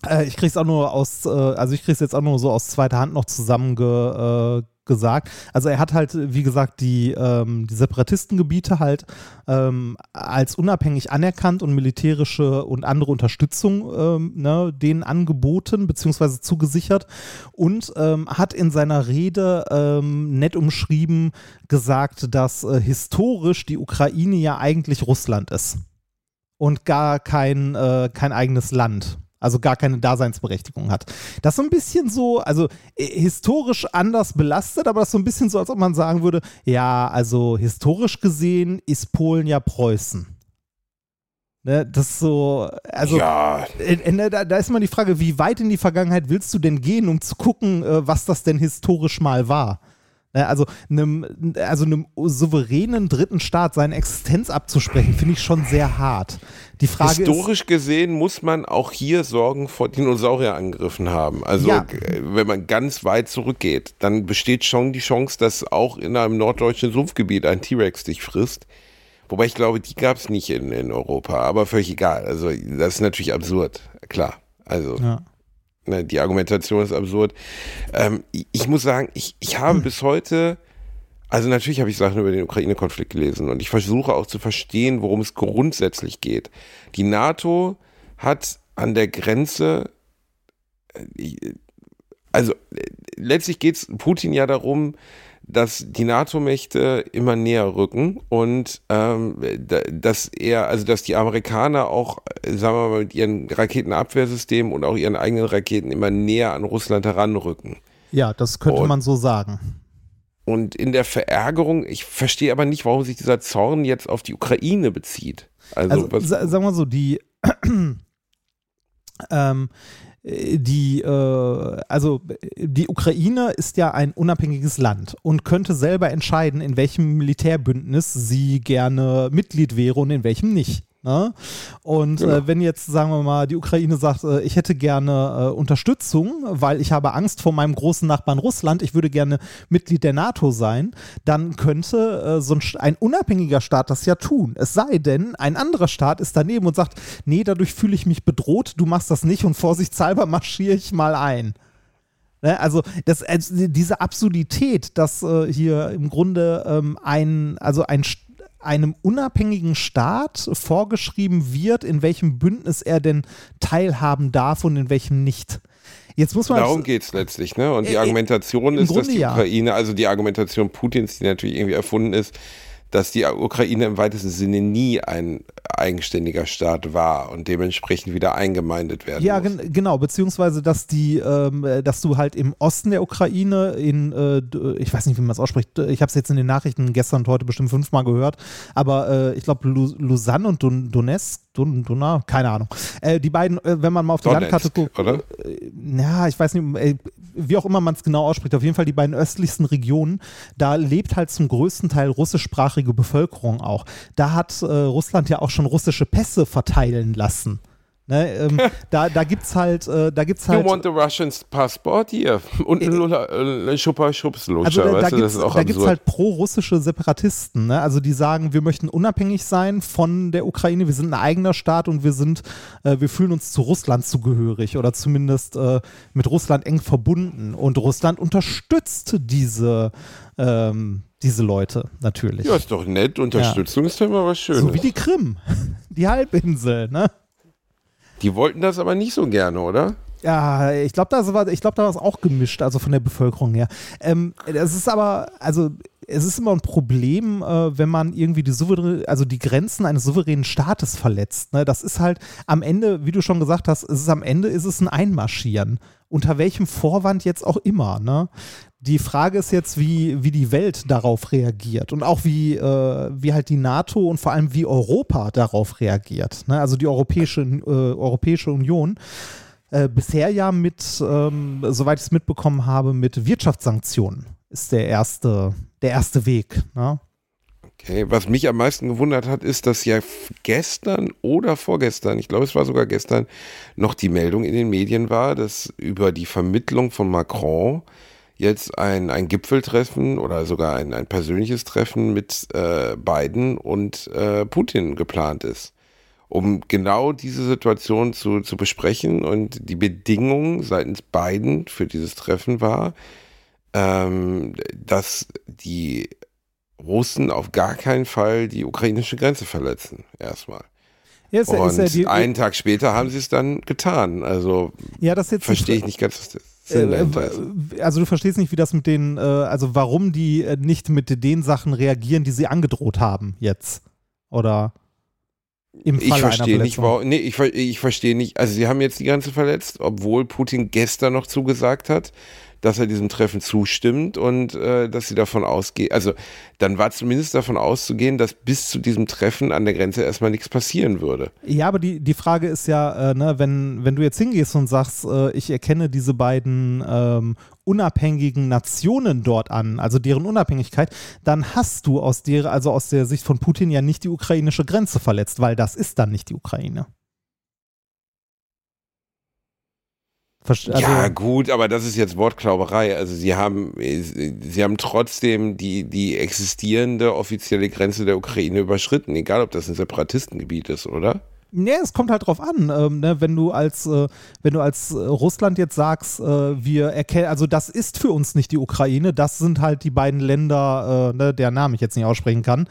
Äh, ich krieg's auch nur aus, äh, also ich krieg's jetzt auch nur so aus zweiter Hand noch zusammenge, äh, gesagt. Also er hat halt, wie gesagt, die, ähm, die Separatistengebiete halt ähm, als unabhängig anerkannt und militärische und andere Unterstützung ähm, ne, denen angeboten bzw. zugesichert und ähm, hat in seiner Rede ähm, nett umschrieben gesagt, dass äh, historisch die Ukraine ja eigentlich Russland ist und gar kein, äh, kein eigenes Land. Also gar keine Daseinsberechtigung hat. Das ist so ein bisschen so, also äh, historisch anders belastet, aber das ist so ein bisschen so, als ob man sagen würde, ja, also historisch gesehen ist Polen ja Preußen. Ne, das ist so, also ja, äh, äh, da, da ist mal die Frage, wie weit in die Vergangenheit willst du denn gehen, um zu gucken, äh, was das denn historisch mal war? Ne, Also einem, also einem souveränen dritten Staat seine Existenz abzusprechen, finde ich schon sehr hart. Die Frage Historisch gesehen muss man auch hier Sorgen vor Dinosaurierangriffen haben. Also Ja. g- wenn man ganz weit zurückgeht, dann besteht schon die Chance, dass auch in einem norddeutschen Sumpfgebiet ein T-Rex dich frisst. Wobei ich glaube, die gab es nicht in, in Europa, aber völlig egal. Also das ist natürlich absurd, klar. Also ist, ja. Ne, die Argumentation ist absurd. Ähm, ich, ich muss sagen, ich, ich habe bis heute, also natürlich habe ich Sachen über den Ukraine-Konflikt gelesen und ich versuche auch zu verstehen, worum es grundsätzlich geht. Die NATO hat an der Grenze, äh, also äh, letztlich geht es Putin ja darum, dass die NATO-Mächte immer näher rücken und ähm, da- dass er, also dass die Amerikaner auch, sagen wir mal, mit ihren Raketenabwehrsystemen und auch ihren eigenen Raketen immer näher an Russland heranrücken. ja, das könnte Und- man so sagen. Und in der Verärgerung, ich verstehe aber nicht, warum sich dieser Zorn jetzt auf die Ukraine bezieht. Also, Also was, sa sagen wir so, die ähm, äh, die, äh, also äh, die Ukraine ist ja ein unabhängiges Land und könnte selber entscheiden, in welchem Militärbündnis sie gerne Mitglied wäre und in welchem nicht. Ne? Und Genau. äh, wenn jetzt, sagen wir mal, die Ukraine sagt, äh, ich hätte gerne äh, Unterstützung, weil ich habe Angst vor meinem großen Nachbarn Russland, ich würde gerne Mitglied der NATO sein, dann könnte äh, so ein, ein unabhängiger Staat das ja tun. Es sei denn, ein anderer Staat ist daneben und sagt, nee, dadurch fühle ich mich bedroht, du machst das nicht und vorsichtshalber marschiere ich mal ein. Ne, Also, das, also diese Absurdität, dass äh, hier im Grunde ähm, ein, also ein, St- einem unabhängigen Staat vorgeschrieben wird, in welchem Bündnis er denn teilhaben darf und in welchem nicht. Jetzt muss man Darum geht es letztlich, ne? Und die Äh, Argumentation im ist, dass Grunde die ja. Ukraine, also die Argumentation Putins, die natürlich irgendwie erfunden ist, dass die Ukraine im weitesten Sinne nie ein eigenständiger Staat war und dementsprechend wieder eingemeindet werden Ja, muss. gen genau, beziehungsweise dass die, ähm, äh, dass du halt im Osten der Ukraine in, äh, ich weiß nicht, wie man es ausspricht, ich habe es jetzt in den Nachrichten gestern und heute bestimmt fünfmal gehört, aber äh, ich glaube Lausanne und Don Donetsk, Don Donau, keine Ahnung. Äh, die beiden, äh, wenn man mal auf die Donetsk, Landkarte guckt, oder? äh, ja, ich weiß nicht, äh, wie auch immer man es genau ausspricht, auf jeden Fall die beiden östlichsten Regionen, da lebt halt zum größten Teil russischsprachige Bevölkerung auch. Da hat Russland ja auch schon russische Pässe verteilen lassen. Ne, ähm, da da gibt es halt, äh, da gibt's You halt want the Russians passport hier und ein Lula- äh, ein Schupper Schubslutscher, also da, da gibt das es ist auch da gibt's halt pro-russische Separatisten, ne? also die sagen, wir möchten unabhängig sein von der Ukraine, wir sind ein eigener Staat und wir sind, äh, wir fühlen uns zu Russland zugehörig oder zumindest äh, mit Russland eng verbunden und Russland unterstützt diese, ähm, diese Leute natürlich. ja, ist doch nett. Unterstützung ist doch immer was Schönes. so wie die Krim, die Halbinsel, ne? Die wollten das aber nicht so gerne, oder? Ja, ich glaube, da war, ich glaube, es auch gemischt, also von der Bevölkerung her. Ähm, es ist aber, also es ist immer ein Problem, äh, wenn man irgendwie die souverä also die Grenzen eines souveränen Staates verletzt. Ne? Das ist halt am Ende, wie du schon gesagt hast, es ist am Ende ist es ein Einmarschieren. Unter welchem Vorwand jetzt auch immer. Ne? Die Frage ist jetzt, wie, wie die Welt darauf reagiert und auch wie, äh, wie halt die NATO und vor allem wie Europa darauf reagiert. Ne? Also die Europäische, äh, Europäische Union äh, bisher ja mit, ähm, soweit ich es mitbekommen habe, mit Wirtschaftssanktionen ist der erste, der erste Weg. Ne? Okay, was mich am meisten gewundert hat, ist, dass ja gestern oder vorgestern, ich glaube, es war sogar gestern, noch die Meldung in den Medien war, dass über die Vermittlung von Macron jetzt ein, ein Gipfeltreffen oder sogar ein, ein persönliches Treffen mit äh, Biden und äh, Putin geplant ist, um genau diese Situation zu, zu besprechen. Und die Bedingung seitens Biden für dieses Treffen war, ähm, dass die Russen auf gar keinen Fall die ukrainische Grenze verletzen, erstmal. Ja, ist Und ist die, einen Tag später haben sie es dann getan. Also ja, das ist verstehe ich nicht ganz, was dahinter ist. Äh, also du verstehst nicht, wie das mit den, äh, also warum die äh, nicht mit den Sachen reagieren, die sie angedroht haben jetzt. Oder im Fall Ich verstehe nicht, warum. Nee, ich, ich verstehe nicht. Also, sie haben jetzt die Grenze verletzt, obwohl Putin gestern noch zugesagt hat, dass er diesem Treffen zustimmt und äh, dass sie davon ausgehen. Also, dann war zumindest davon auszugehen, dass bis zu diesem Treffen an der Grenze erstmal nichts passieren würde. Ja, aber die, die Frage ist ja, äh, ne, wenn, wenn du jetzt hingehst und sagst, äh, ich erkenne diese beiden ähm, unabhängigen Nationen dort an, also deren Unabhängigkeit, dann hast du aus der, also aus der Sicht von Putin ja nicht die ukrainische Grenze verletzt, weil das ist dann nicht die Ukraine. Also, ja, gut, aber das ist jetzt Wortklauberei. Also sie haben, sie haben trotzdem die, die existierende offizielle Grenze der Ukraine überschritten, egal ob das ein Separatistengebiet ist, oder? Nee, es kommt halt drauf an, ähm, ne, wenn du als, äh, wenn du als äh, Russland jetzt sagst, äh, wir erkennen, also das ist für uns nicht die Ukraine, das sind halt die beiden Länder, äh, ne, deren Namen ich jetzt nicht aussprechen kann,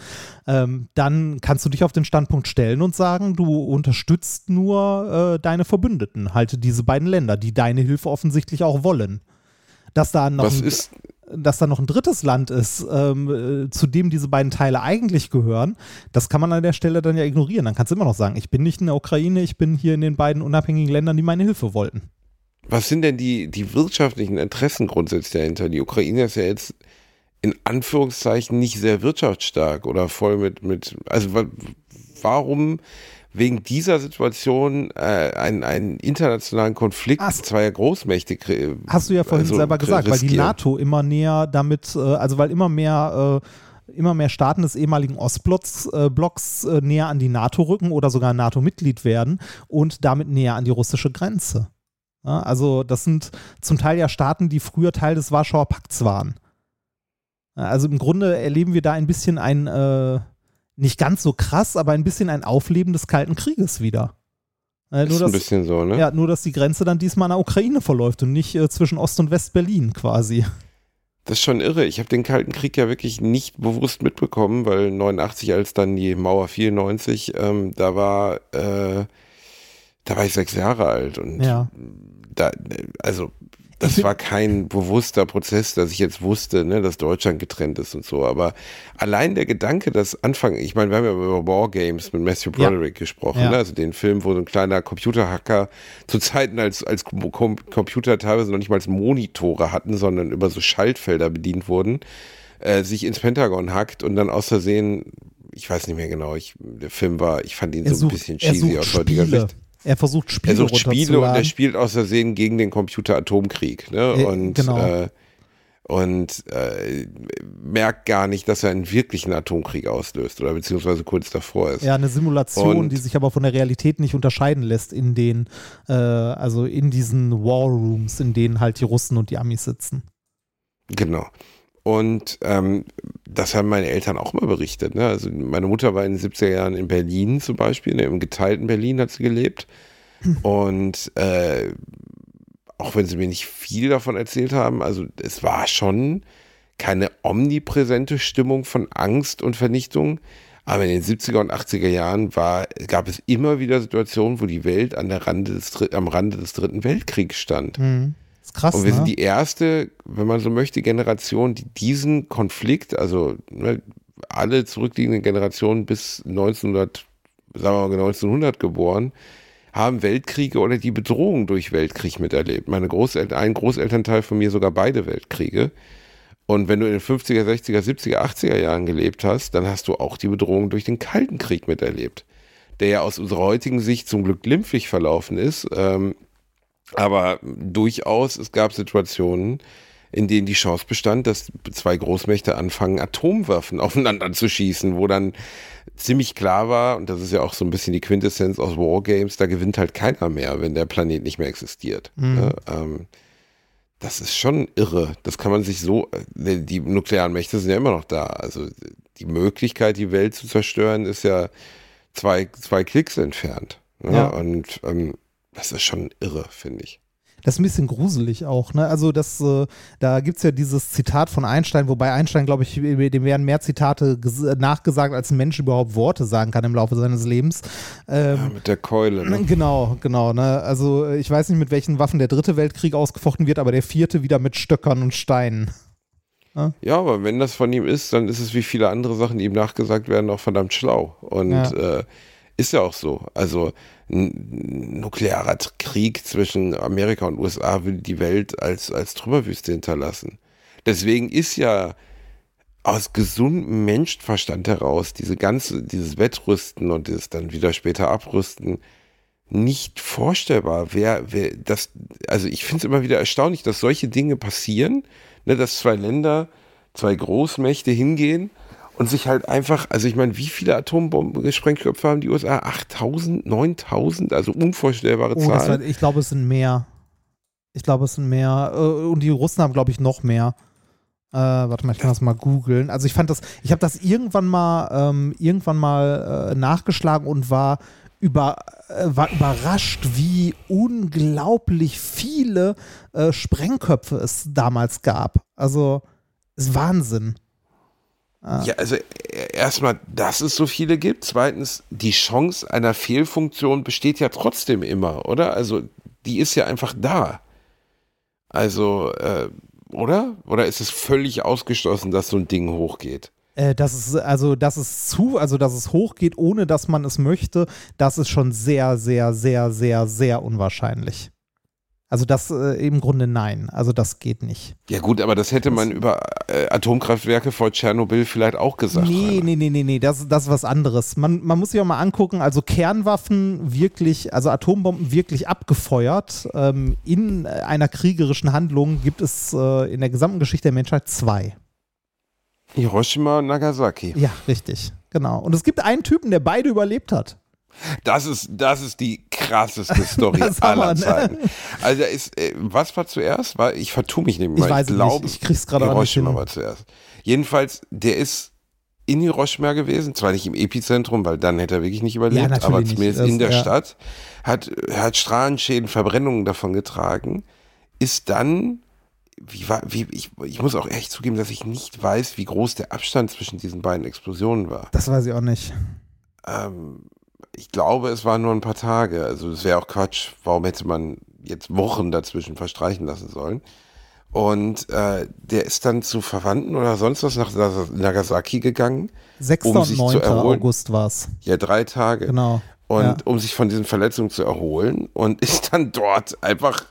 ähm, dann kannst du dich auf den Standpunkt stellen und sagen, du unterstützt nur äh, deine Verbündeten, halt diese beiden Länder, die deine Hilfe offensichtlich auch wollen. Dass da noch Was ist, dass da noch ein drittes Land ist, ähm, äh, zu dem diese beiden Teile eigentlich gehören, das kann man an der Stelle dann ja ignorieren. Dann kannst du immer noch sagen, ich bin nicht in der Ukraine, ich bin hier in den beiden unabhängigen Ländern, die meine Hilfe wollten. was sind denn die, die wirtschaftlichen Interessen grundsätzlich dahinter? Die Ukraine ist ja jetzt in Anführungszeichen nicht sehr wirtschaftsstark oder voll mit, mit also wa- warum wegen dieser Situation äh, einen, einen internationalen Konflikt Ach. zweier Großmächte kre- Hast du ja vorhin also selber gesagt, weil die riskieren? NATO immer näher damit, äh, also weil immer mehr, äh, immer mehr Staaten des ehemaligen Ostblocks äh, Blocks, äh, näher an die NATO rücken oder sogar NATO-Mitglied werden und damit näher an die russische Grenze. Ja, also das sind zum Teil ja Staaten, die früher Teil des Warschauer Pakts waren. Also im Grunde erleben wir da ein bisschen ein, äh, nicht ganz so krass, aber ein bisschen ein Aufleben des Kalten Krieges wieder. Äh, Ist nur, ein dass, bisschen so, ne? ja, nur, dass die Grenze dann diesmal an der Ukraine verläuft und nicht äh, zwischen Ost- und West-Berlin quasi. Das ist schon irre. Ich habe den Kalten Krieg ja wirklich nicht bewusst mitbekommen, weil 89, als dann die Mauer 94, ähm, da war, äh, da war ich sechs Jahre alt und Ja. da, also das war kein bewusster Prozess, dass ich jetzt wusste, ne, dass Deutschland getrennt ist und so. Aber allein der Gedanke, dass Anfang, ich meine, wir haben ja über Wargames mit Matthew Ja. Broderick gesprochen, Ja. ne? also den Film, wo so ein kleiner Computerhacker zu Zeiten, als, als Com Com Computer teilweise noch nicht mal Monitore hatten, sondern über so Schaltfelder bedient wurden, äh, sich ins Pentagon hackt und dann aus Versehen, ich weiß nicht mehr genau, ich, der Film war, ich fand ihn Er so ein sucht, bisschen cheesy aus heutiger. Sicht. Er versucht Spiele Er sucht Spiele und er spielt aus Versehen gegen den Computer Atomkrieg. Ne? Äh, und genau. äh, und äh, merkt gar nicht, dass er einen wirklichen Atomkrieg auslöst oder beziehungsweise kurz davor ist. Ja, eine Simulation, Und- die sich aber von der Realität nicht unterscheiden lässt in den, äh, also in diesen War Rooms, in denen halt die Russen und die Amis sitzen. Genau. Und ähm, das haben meine Eltern auch mal berichtet. Ne? Also meine Mutter war in den 70er Jahren in Berlin zum Beispiel, ne? im geteilten Berlin hat sie gelebt. Und äh, auch wenn sie mir nicht viel davon erzählt haben, also es war schon keine omnipräsente Stimmung von Angst und Vernichtung. Aber in den 70er und 80er Jahren war, gab es immer wieder Situationen, wo die Welt an der Rande des, am Rande des Dritten Weltkriegs stand. Mhm. Ist krass, Und wir ne? sind die erste, wenn man so möchte, Generation, die diesen Konflikt, also ne, alle zurückliegenden Generationen bis 1900, sagen wir mal 1900 geboren, haben Weltkriege oder die Bedrohung durch Weltkrieg miterlebt. Meine Großeltern, ein Großelternteil von mir sogar beide Weltkriege. Und wenn du in den 50er, 60er, 70er, 80er Jahren gelebt hast, dann hast du auch die Bedrohung durch den Kalten Krieg miterlebt, der ja aus unserer heutigen Sicht zum Glück glimpflich verlaufen ist. Ähm, aber durchaus, es gab Situationen, in denen die Chance bestand, dass zwei Großmächte anfangen, Atomwaffen aufeinander zu schießen, wo dann ziemlich klar war, und das ist ja auch so ein bisschen die Quintessenz aus Wargames, da gewinnt halt keiner mehr, wenn der Planet nicht mehr existiert. Ne? Ähm, das ist schon irre. Das kann man sich so, äh, die nuklearen Mächte sind ja immer noch da. Also die Möglichkeit, die Welt zu zerstören, ist ja zwei, zwei Klicks entfernt. Ne? Ja. Und ähm, das ist schon irre, finde ich. Das ist ein bisschen gruselig auch, ne? Also das, äh, da gibt es ja dieses Zitat von Einstein, wobei Einstein, glaube ich, dem werden mehr Zitate ges- nachgesagt, als ein Mensch überhaupt Worte sagen kann im Laufe seines Lebens. Ähm, Ja, mit der Keule. Ne? Genau, genau. Ne? Also ich weiß nicht, mit welchen Waffen der dritte Weltkrieg ausgefochten wird, aber der vierte wieder mit Stöckern und Steinen. Ja, aber wenn das von ihm ist, dann ist es wie viele andere Sachen, die ihm nachgesagt werden, auch verdammt schlau. Und Ja. äh, ist ja auch so. Also ein nuklearer Krieg zwischen Amerika und USA will die Welt als, als Trümmerwüste hinterlassen. Deswegen ist ja aus gesundem Menschenverstand heraus diese ganze, dieses Wettrüsten und dieses dann wieder später Abrüsten nicht vorstellbar. Wer, wer das, also ich finde es immer wieder erstaunlich, dass solche Dinge passieren, ne, dass zwei Länder, zwei Großmächte hingehen und sich halt einfach, also ich meine, wie viele Atombomben, Sprengköpfe haben die USA? 8000, 9000, also unvorstellbare Oh, das war, Zahlen. ich glaube, es sind mehr. Ich glaube, es sind mehr. Äh, Und die Russen haben, glaube ich, noch mehr. Äh, warte mal, ich kann das mal googeln. Also ich fand das, ich habe das irgendwann mal, ähm, irgendwann mal äh, nachgeschlagen und war über, äh, war überrascht, wie unglaublich viele äh, Sprengköpfe es damals gab. Also ist Wahnsinn. Ja, also äh, erstmal, dass es so viele gibt. Zweitens, die Chance einer Fehlfunktion besteht ja trotzdem immer, oder? Also die ist ja einfach da. Also, äh, oder? Oder ist es völlig ausgeschlossen, dass so ein Ding hochgeht? Äh, dass es, also, dass es zu, also dass es hochgeht, ohne dass man es möchte, das ist schon sehr, sehr, sehr, sehr, sehr unwahrscheinlich. Also das äh, im Grunde nein. Also das geht nicht. Ja gut, aber das hätte man über äh, Atomkraftwerke vor Tschernobyl vielleicht auch gesagt. Nee, Rainer. nee, nee, nee, nee, das, das ist was anderes. Man, man muss sich auch mal angucken, also Kernwaffen wirklich, also Atombomben wirklich abgefeuert. Ähm, in einer kriegerischen Handlung gibt es äh, in der gesamten Geschichte der Menschheit zwei. Hiroshima und Nagasaki. Ja, richtig. Genau. Und es gibt einen Typen, der beide überlebt hat. Das ist, das ist die krasseste Story aller ne? Zeiten. Also da ist, äh, was war zuerst? War, ich vertue mich nämlich Ich mal. weiß nicht. glaube, Ich krieg's gerade auch nicht Hiroshima war zuerst. Jedenfalls, der ist in Hiroshima gewesen, zwar nicht im Epizentrum, weil dann hätte er wirklich nicht überlebt, natürlich aber zumindest Das- in der ja. Stadt, hat, hat Strahlenschäden, Verbrennungen davon getragen, ist dann wie war, wie, ich, ich muss auch echt zugeben, dass ich nicht weiß, wie groß der Abstand zwischen diesen beiden Explosionen war. Das weiß ich auch nicht. Ähm, ich glaube, es waren nur ein paar Tage. Also das wäre auch Quatsch. Warum hätte man jetzt Wochen dazwischen verstreichen lassen sollen? Und äh, der ist dann zu Verwandten oder sonst was nach Nagasaki gegangen. 6. Um und sich 9. zu erholen. August war es. Ja, drei Tage. Genau. Und ja. um sich von diesen Verletzungen zu erholen und ist dann dort einfach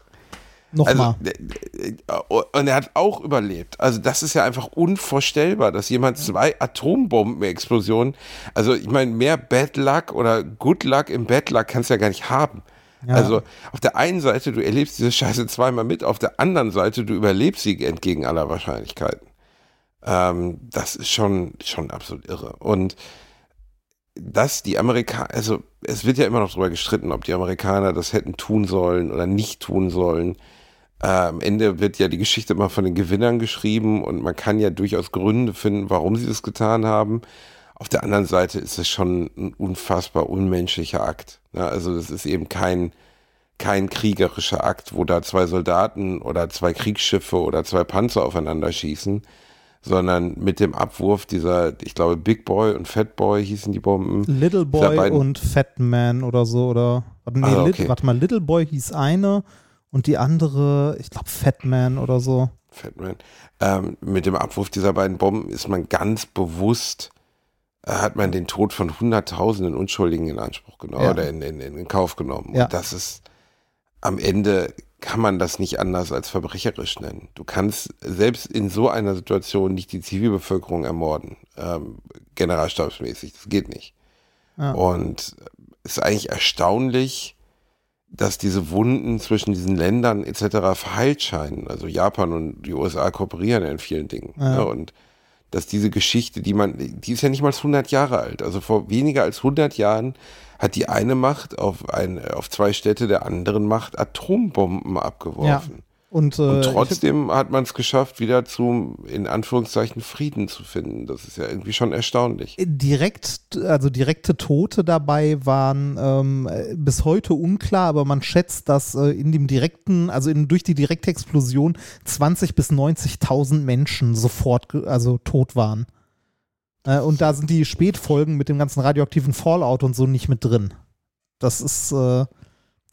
Nochmal. also, äh, und er hat auch überlebt. Also das ist ja einfach unvorstellbar, dass jemand zwei Atombombenexplosionen, also ich meine, mehr Bad Luck oder Good Luck im Bad Luck kannst du ja gar nicht haben. Ja. Also auf der einen Seite, du erlebst diese Scheiße zweimal mit, auf der anderen Seite, du überlebst sie entgegen aller Wahrscheinlichkeiten. Ähm, das ist schon, schon absolut irre. Und dass die Amerikaner, also es wird ja immer noch darüber gestritten, ob die Amerikaner das hätten tun sollen oder nicht tun sollen. Äh, am Ende wird ja die Geschichte immer von den Gewinnern geschrieben und man kann ja durchaus Gründe finden, warum sie das getan haben. Auf der anderen Seite ist es schon ein unfassbar unmenschlicher Akt. Ja, also das ist eben kein, kein kriegerischer Akt, wo da zwei Soldaten oder zwei Kriegsschiffe oder zwei Panzer aufeinander schießen, sondern mit dem Abwurf dieser, ich glaube, Big Boy und Fat Boy hießen die Bomben. Little Boy und Fat Man oder so oder nee, Ah, okay. warte mal, Little Boy hieß eine und die andere, ich glaube Fat Man oder so. Fatman. Ähm, mit dem Abwurf dieser beiden Bomben ist man ganz bewusst, äh, hat man den Tod von hunderttausenden Unschuldigen in Anspruch genommen Ja. oder in, in, in Kauf genommen. Ja. Und das ist am Ende kann man das nicht anders als verbrecherisch nennen. Du kannst selbst in so einer Situation nicht die Zivilbevölkerung ermorden, ähm, generalstabsmäßig. Das geht nicht. Ja. Und es ist eigentlich erstaunlich, dass diese Wunden zwischen diesen Ländern etc. verheilt scheinen. Also Japan und die USA kooperieren ja in vielen Dingen. Ja. Ne? Und dass diese Geschichte, die man, die ist ja nicht mal 100 Jahre alt. Also vor weniger als 100 Jahren hat die eine Macht auf, ein, auf zwei Städte der anderen Macht Atombomben abgeworfen. Und, äh, Und trotzdem hat man es geschafft, wieder zum, in Anführungszeichen, Frieden zu finden. Das ist ja irgendwie schon erstaunlich. direkt, also direkte Tote dabei waren ähm, äh, bis heute unklar, aber man schätzt, dass äh, in dem direkten, also in, durch die direkte Explosion 20 bis 90.000 Menschen sofort, also tot waren. Äh, und da sind die Spätfolgen mit dem ganzen radioaktiven Fallout und so nicht mit drin. Das ist äh,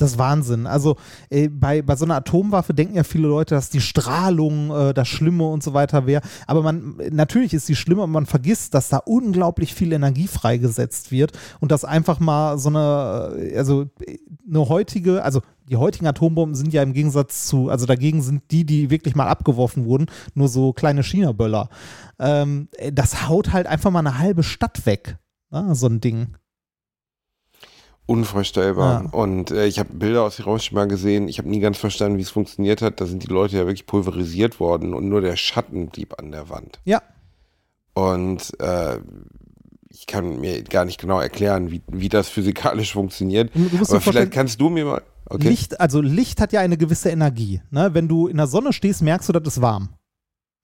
das ist Wahnsinn. Also äh, bei, bei so einer Atomwaffe denken ja viele Leute, dass die Strahlung äh, das Schlimme und so weiter wäre. Aber man, natürlich ist sie schlimm, aber man vergisst, dass da unglaublich viel Energie freigesetzt wird und dass einfach mal so eine, äh, also äh, eine heutige, also die heutigen Atombomben sind ja im Gegensatz zu, also dagegen sind die, die wirklich mal abgeworfen wurden, nur so kleine China-Böller. Ähm, äh, das haut halt einfach mal eine halbe Stadt weg. Ne, so ein Ding. Unvorstellbar. Ja. Und äh, ich habe Bilder aus Hiroshima gesehen. Ich habe nie ganz verstanden, wie es funktioniert hat. Da sind die Leute ja wirklich pulverisiert worden und nur der Schatten blieb an der Wand. Ja. Und äh, ich kann mir gar nicht genau erklären, wie, wie das physikalisch funktioniert. Aber vielleicht kannst du mir mal. Okay. Licht, also Licht hat ja eine gewisse Energie. Ne? Wenn du in der Sonne stehst, merkst du, das ist warm.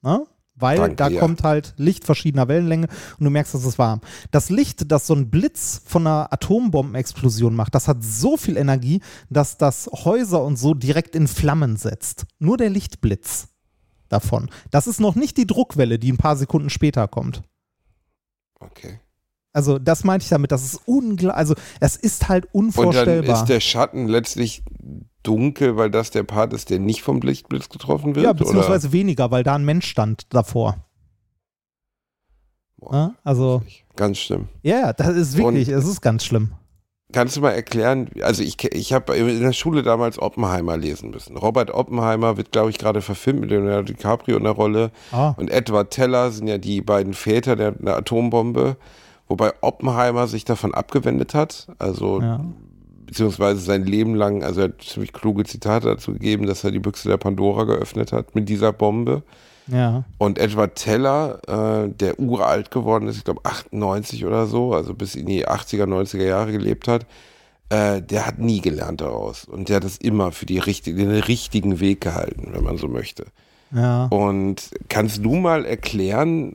Ne? Weil Danke, da ja. kommt halt Licht verschiedener Wellenlänge und du merkst, das ist warm. Das Licht, das so ein Blitz von einer Atombombenexplosion macht, das hat so viel Energie, dass das Häuser und so direkt in Flammen setzt. Nur der Lichtblitz davon. Das ist noch nicht die Druckwelle, die ein paar Sekunden später kommt. okay. Also das meinte ich damit, das ist unglaublich, also es ist halt Und dann unvorstellbar. ist der Schatten letztlich dunkel, weil das der Part ist, der nicht vom Lichtblitz getroffen wird? ja, oder? beziehungsweise weniger, weil da ein Mensch stand davor. Boah, Ne? Also, Ganz schlimm. ja, ja, das ist wirklich, es ist ganz schlimm. Kannst du mal erklären, also ich, ich habe in der Schule damals Oppenheimer lesen müssen. Robert Oppenheimer wird, glaube ich, gerade verfilmt mit Leonardo DiCaprio in der Rolle. Ah. Und Edward Teller sind ja die beiden Väter der, der Atombombe, wobei Oppenheimer sich davon abgewendet hat. Also Ja. beziehungsweise sein Leben lang, also er hat ziemlich kluge Zitate dazu gegeben, dass er die Büchse der Pandora geöffnet hat mit dieser Bombe. Ja. Und Edward Teller, äh, der uralt geworden ist, ich glaube 98 oder so, also bis in die 80er, 90er Jahre gelebt hat, äh, der hat nie gelernt daraus. Und der hat es immer für die richtige, den richtigen Weg gehalten, wenn man so möchte. Ja. Und kannst du mal erklären,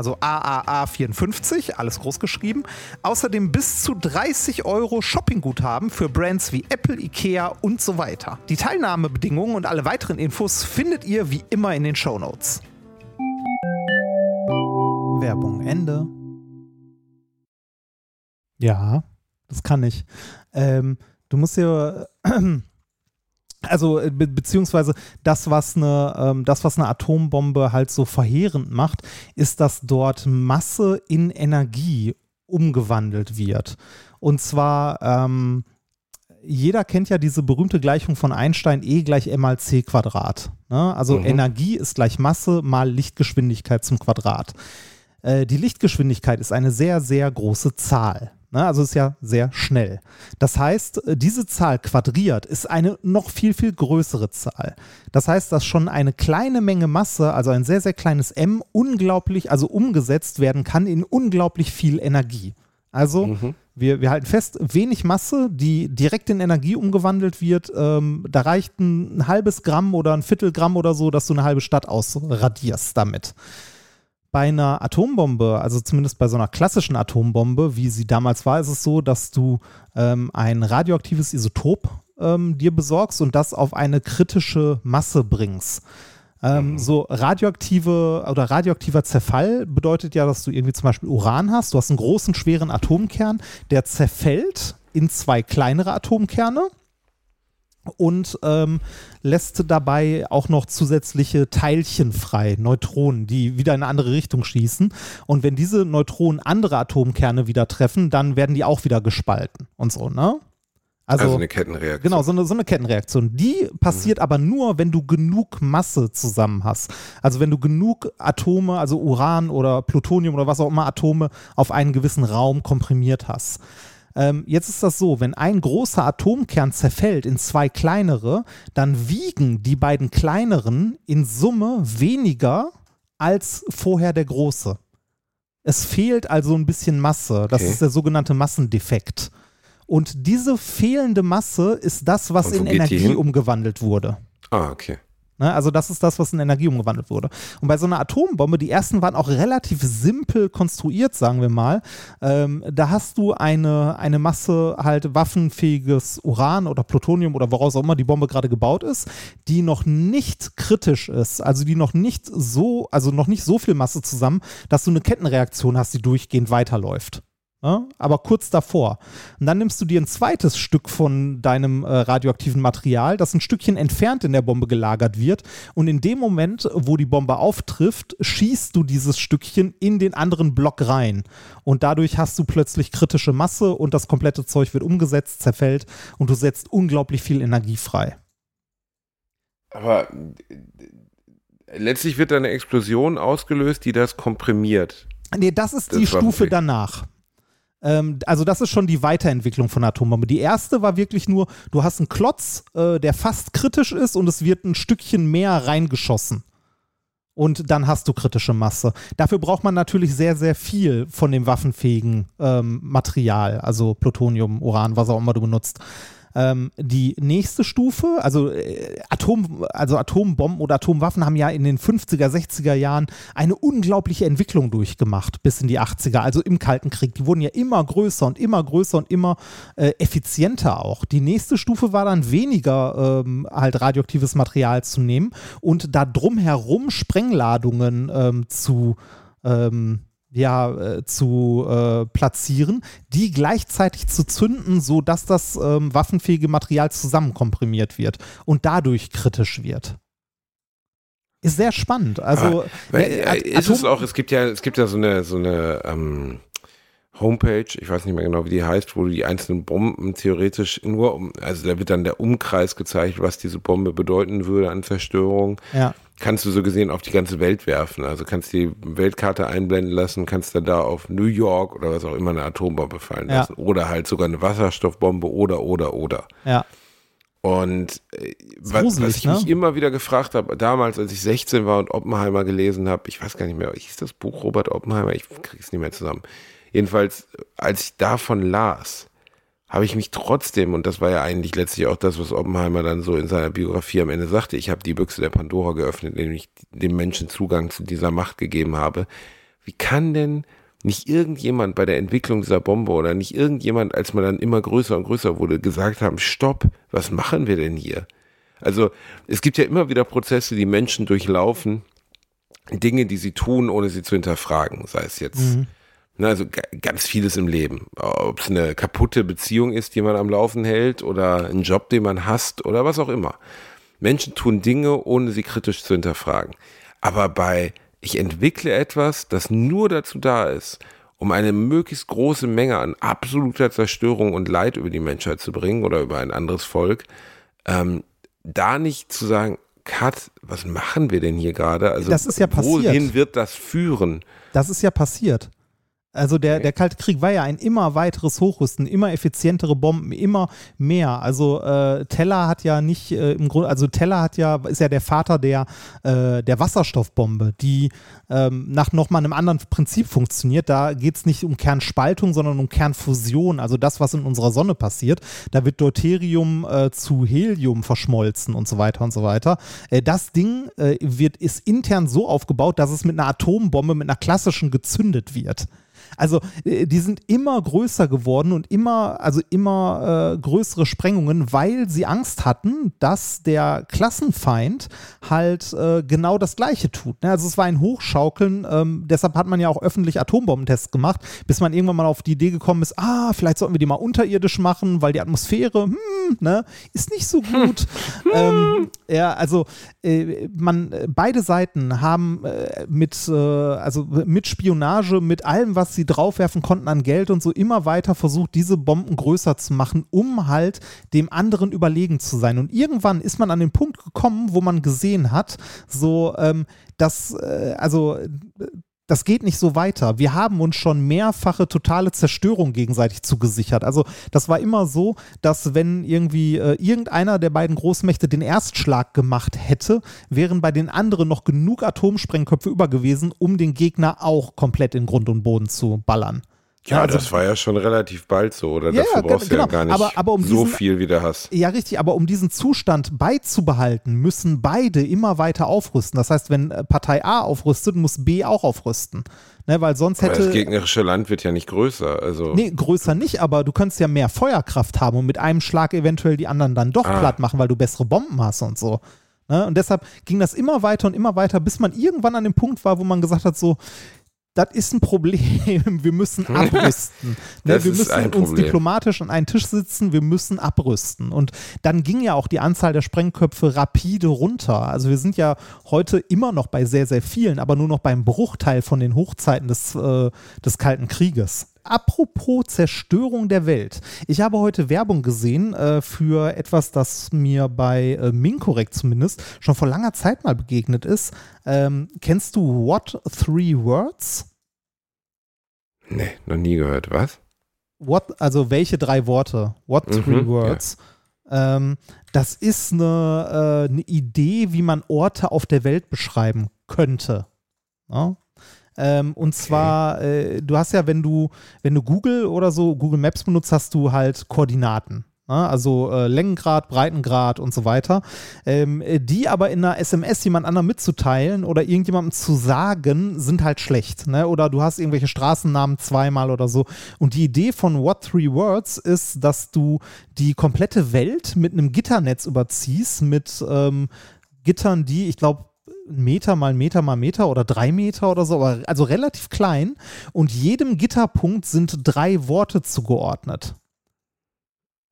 also AAA54, alles groß geschrieben. Außerdem bis zu 30 Euro Shoppingguthaben für Brands wie Apple, Ikea und so weiter. Die Teilnahmebedingungen und alle weiteren Infos findet ihr wie immer in den Show Notes. Werbung Ende. Ja, das kann ich. Ähm, du musst ja also äh, be beziehungsweise das, was eine, ähm, das, was eine Atombombe halt so verheerend macht, ist, dass dort Masse in Energie umgewandelt wird. Und zwar, ähm, jeder kennt ja diese berühmte Gleichung von Einstein, E gleich m mal c Quadrat. Ne? Also mhm. Energie ist gleich Masse mal Lichtgeschwindigkeit zum Quadrat. Äh, die Lichtgeschwindigkeit ist eine sehr, sehr große Zahl. Ne? Also ist ja sehr schnell. Das heißt, äh, diese Zahl quadriert ist eine noch viel, viel größere Zahl. Das heißt, dass schon eine kleine Menge Masse, also ein sehr, sehr kleines m, unglaublich, also umgesetzt werden kann in unglaublich viel Energie. Also mhm. wir, wir halten fest, wenig Masse, die direkt in Energie umgewandelt wird, ähm, da reicht ein, ein halbes Gramm oder ein Viertelgramm oder so, dass du eine halbe Stadt ausradierst damit bei einer Atombombe, also zumindest bei so einer klassischen Atombombe, wie sie damals war, ist es so, dass du ähm, ein radioaktives Isotop ähm, dir besorgst und das auf eine kritische Masse bringst. Ähm, mhm. So radioaktive oder radioaktiver Zerfall bedeutet ja, dass du irgendwie zum Beispiel Uran hast. Du hast einen großen, schweren Atomkern, der zerfällt in zwei kleinere Atomkerne und ähm, lässt dabei auch noch zusätzliche Teilchen frei, Neutronen, die wieder in eine andere Richtung schießen. Und wenn diese Neutronen andere Atomkerne wieder treffen, dann werden die auch wieder gespalten und so, ne? Also, also eine Kettenreaktion. Genau, so eine, so eine Kettenreaktion. Die passiert mhm. aber nur, wenn du genug Masse zusammen hast. Also wenn du genug Atome, also Uran oder Plutonium oder was auch immer Atome auf einen gewissen Raum komprimiert hast. Ähm, jetzt ist das so, wenn ein großer Atomkern zerfällt in zwei kleinere, dann wiegen die beiden kleineren in Summe weniger als vorher der große. Es fehlt also ein bisschen Masse. Das okay. ist der sogenannte Massendefekt. Und diese fehlende Masse ist das, was in Energie umgewandelt wurde. Ah, okay. Ne? Also das ist das, was in Energie umgewandelt wurde. Und bei so einer Atombombe, die ersten waren auch relativ simpel konstruiert, sagen wir mal. Ähm, da hast du eine, eine Masse halt waffenfähiges Uran oder Plutonium oder woraus auch immer die Bombe gerade gebaut ist, die noch nicht kritisch ist, also die noch nicht so, also noch nicht so viel Masse zusammen, dass du eine Kettenreaktion hast, die durchgehend weiterläuft. Ja, aber kurz davor. Und dann nimmst du dir ein zweites Stück von deinem äh, radioaktiven Material, das ein Stückchen entfernt in der Bombe gelagert wird. Und in dem Moment, wo die Bombe auftrifft, schießt du dieses Stückchen in den anderen Block rein. Und dadurch hast du plötzlich kritische Masse und das komplette Zeug wird umgesetzt, zerfällt und du setzt unglaublich viel Energie frei. Aber äh, letztlich wird da eine Explosion ausgelöst, die das komprimiert. Nee, das ist das die Stufe danach. Ähm, also das ist schon die Weiterentwicklung von Atombombe. Die erste war wirklich nur, du hast einen Klotz, äh, der fast kritisch ist und es wird ein Stückchen mehr reingeschossen. Und dann hast du kritische Masse. Dafür braucht man natürlich sehr, sehr viel von dem waffenfähigen ähm, Material, also Plutonium, Uran, was auch immer du benutzt. Ähm, die nächste Stufe, also äh, Atom, also Atombomben oder Atomwaffen haben ja in den 50er, 60er Jahren eine unglaubliche Entwicklung durchgemacht bis in die 80er, also im Kalten Krieg. Die wurden ja immer größer und immer größer und immer äh, effizienter auch. Die nächste Stufe war dann weniger ähm, halt radioaktives Material zu nehmen und da drumherum Sprengladungen ähm, zu ähm, ja, äh, zu äh, platzieren, die gleichzeitig zu zünden, sodass das ähm, waffenfähige Material zusammenkomprimiert wird und dadurch kritisch wird. Ist sehr spannend. Also Aber, äh, äh, ist es auch, es gibt ja, es gibt ja so eine, so eine ähm, Homepage, ich weiß nicht mehr genau, wie die heißt, wo die einzelnen Bomben theoretisch nur um, also da wird dann der Umkreis gezeigt, was diese Bombe bedeuten würde an Zerstörung. Ja. Kannst du so gesehen auf die ganze Welt werfen. Also kannst die Weltkarte einblenden lassen, kannst dann da auf New York oder was auch immer eine Atombombe fallen Ja. lassen. Oder halt sogar eine Wasserstoffbombe oder, oder, oder. ja. Und äh, was, was ich ne? mich immer wieder gefragt habe, damals, als ich 16 war und Oppenheimer gelesen habe, ich weiß gar nicht mehr, hieß das Buch Robert Oppenheimer? Ich krieg's nicht mehr zusammen. Jedenfalls, als ich davon las, habe ich mich trotzdem, und das war ja eigentlich letztlich auch das, was Oppenheimer dann so in seiner Biografie am Ende sagte, ich habe die Büchse der Pandora geöffnet, indem ich dem Menschen Zugang zu dieser Macht gegeben habe. Wie kann denn nicht irgendjemand bei der Entwicklung dieser Bombe oder nicht irgendjemand, als man dann immer größer und größer wurde, gesagt haben, stopp, was machen wir denn hier? Also es gibt ja immer wieder Prozesse, die Menschen durchlaufen, Dinge, die sie tun, ohne sie zu hinterfragen. Sei es jetzt, ne, also ga- ganz vieles im Leben. Ob es eine kaputte Beziehung ist, die man am Laufen hält, oder ein Job, den man hasst, oder was auch immer. Menschen tun Dinge, ohne sie kritisch zu hinterfragen. Aber bei ich entwickle etwas, das nur dazu da ist, um eine möglichst große Menge an absoluter Zerstörung und Leid über die Menschheit zu bringen oder über ein anderes Volk, ähm, da nicht zu sagen, Kat, was machen wir denn hier gerade? Also Das ist ja passiert. wohin wird das führen? Das ist ja passiert. Also der, der Kalte Krieg war ja ein immer weiteres Hochrüsten, immer effizientere Bomben, immer mehr. Also äh, Teller hat ja nicht äh, im Grunde, also Teller hat ja, ist ja der Vater der, äh, der Wasserstoffbombe, die ähm, nach nochmal einem anderen Prinzip funktioniert. Da geht es nicht um Kernspaltung, sondern um Kernfusion, also das, was in unserer Sonne passiert. Da wird Deuterium äh, zu Helium verschmolzen und so weiter und so weiter. Äh, das Ding äh, wird, ist intern so aufgebaut, dass es mit einer Atombombe, mit einer klassischen gezündet wird. Also äh, die sind immer größer geworden und immer, also immer äh, größere Sprengungen, weil sie Angst hatten, dass der Klassenfeind halt äh, genau das Gleiche tut. Ne? Also es war ein Hochschaukeln, ähm, deshalb hat man ja auch öffentlich Atombombentests gemacht, bis man irgendwann mal auf die Idee gekommen ist, ah, vielleicht sollten wir die mal unterirdisch machen, weil die Atmosphäre, hm, ne, ist nicht so gut. ähm, ja, also äh, man, äh, beide Seiten haben äh, mit, also mit Spionage, mit allem, was sie draufwerfen konnten an Geld und so immer weiter versucht, diese Bomben größer zu machen, um halt dem anderen überlegen zu sein. Und irgendwann ist man an den Punkt gekommen, wo man gesehen hat, so, ähm, dass, äh, also, äh, das geht nicht so weiter. Wir haben uns schon mehrfache totale Zerstörung gegenseitig zugesichert. Also das war immer so, dass wenn irgendwie äh, irgendeiner der beiden Großmächte den Erstschlag gemacht hätte, wären bei den anderen noch genug Atomsprengköpfe über gewesen, um den Gegner auch komplett in Grund und Boden zu ballern. Ja, also- das war ja schon relativ bald so, oder? Ja, Dafür brauchst du genau. ja gar nicht Aber- aber um so diesen- viel, wie du hast. Ja, richtig, aber um diesen Zustand beizubehalten, müssen beide immer weiter aufrüsten. Das heißt, wenn äh, Partei A aufrüstet, muss B auch aufrüsten. Ne, weil sonst Aber hätte. das gegnerische Land wird ja nicht größer. Also Nee, größer nicht, aber du könntest ja mehr Feuerkraft haben und mit einem Schlag eventuell die anderen dann doch Ah. platt machen, weil du bessere Bomben hast und so. Ne? Und deshalb ging das immer weiter und immer weiter, bis man irgendwann an dem Punkt war, wo man gesagt hat, so, das ist ein Problem, wir müssen abrüsten. ne? Wir müssen uns Problem. diplomatisch an einen Tisch sitzen, wir müssen abrüsten. Und dann ging ja auch die Anzahl der Sprengköpfe rapide runter. Also wir sind ja heute immer noch bei sehr, sehr vielen, aber nur noch beim Bruchteil von den Hochzeiten des, äh, des Kalten Krieges. Apropos Zerstörung der Welt. Ich habe heute Werbung gesehen äh, für etwas, das mir bei äh, Minkorrekt zumindest schon vor langer Zeit mal begegnet ist. Ähm, kennst du What Three Words? nee, noch nie gehört. Was? What, also welche drei Worte? What Mhm, three ja. words? Ähm, das ist eine, äh, eine Idee, wie man Orte auf der Welt beschreiben könnte. Ja? Ähm, und zwar, äh, du hast ja, wenn du, wenn du Google oder so, Google Maps benutzt, hast du halt Koordinaten. ne? also äh, Längengrad, Breitengrad und so weiter, ähm, äh, die aber in einer SMS jemand anderem mitzuteilen oder irgendjemandem zu sagen, sind halt schlecht. Ne? Oder du hast irgendwelche Straßennamen zweimal oder so. Und die Idee von What Three Words ist, dass du die komplette Welt mit einem Gitternetz überziehst, mit ähm, Gittern, die, ich glaube, Meter mal Meter mal Meter oder drei Meter oder so, aber also relativ klein. Und jedem Gitterpunkt sind drei Worte zugeordnet.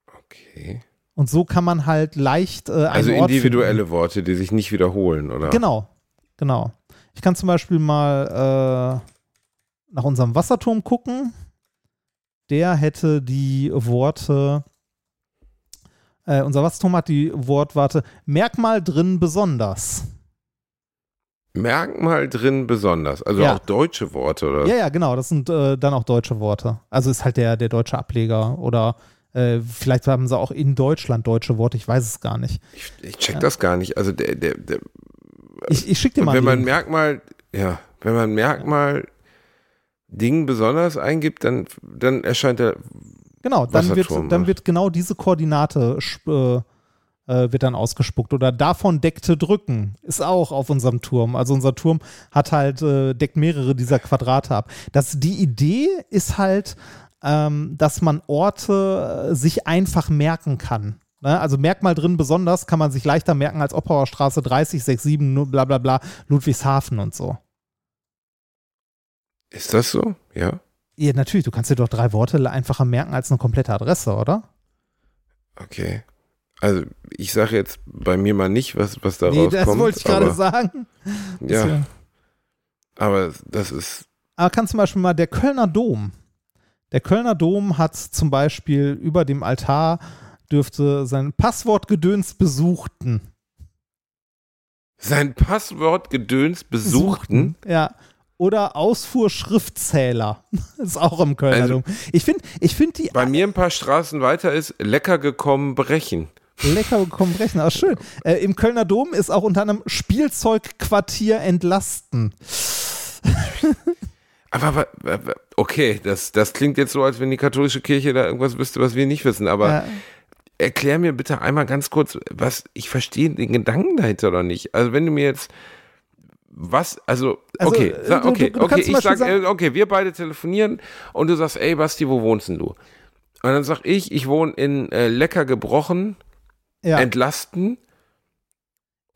Okay. Und so kann man halt leicht äh, Also individuelle finden. Worte, die sich nicht wiederholen, oder? Genau, genau. Ich kann zum Beispiel mal äh, nach unserem Wasserturm gucken. Der hätte die Worte, äh, unser Wasserturm hat die Wortwarte Merkmal drin besonders. Merkmal drin besonders. Also Ja. auch deutsche Worte, oder? Ja, ja, genau. Das sind äh, dann auch deutsche Worte. Also ist halt der, der deutsche Ableger oder äh, vielleicht haben sie auch in Deutschland deutsche Worte. Ich weiß es gar nicht. Ich, ich check das gar nicht. Also der, der, der Ich, ich schicke dir mal wenn man. Merkmal, ja, wenn man Merkmal Ding besonders eingibt, dann, dann erscheint der Genau, dann wird, dann wird genau diese Koordinate äh, äh, wird dann ausgespuckt. Oder davon deckte drücken ist auch auf unserem Turm. Also unser Turm hat halt, äh, deckt mehrere dieser Quadrate ab. Das, die Idee ist halt, ähm, dass man Orte äh, sich einfach merken kann. Ne? Also Merkmal drin besonders kann man sich leichter merken als Oppauer Straße 30, 67, nur bla bla bla, Ludwigshafen und so. Ist das so? Ja. Ja, natürlich, du kannst dir doch drei Worte einfacher merken als eine komplette Adresse, oder? Okay. Also ich sage jetzt bei mir mal nicht, was, was da nee, rauskommt. das wollte ich gerade sagen. Ja, aber das ist Aber kann zum Beispiel mal der Kölner Dom. Der Kölner Dom hat zum Beispiel über dem Altar dürfte sein Passwortgedöns besuchten. sein Passwortgedöns besuchten. Ja. Oder Ausfuhrschriftzähler. ist auch im Kölner Also- Dom. Ich finde ich find die Bei mir ein paar Straßen weiter ist lecker gekommen brechen. Lecker bekommen brechen. Aber schön. Äh, Im Kölner Dom ist auch unter anderem Spielzeugquartier entlasten. Aber, aber, okay, das, das klingt jetzt so, als wenn die katholische Kirche da irgendwas wüsste, was wir nicht wissen. Aber Ja. erklär mir bitte einmal ganz kurz, was ich verstehe den Gedanken dahinter oder nicht. Also wenn du mir jetzt was, also, Also, okay, äh, sag, okay, du- du okay, ich sag, sagen- äh, okay, wir beide telefonieren und du sagst, ey Basti, wo wohnst denn du? Und dann sag ich, ich wohne in äh, Lecker gebrochen, Ja. entlasten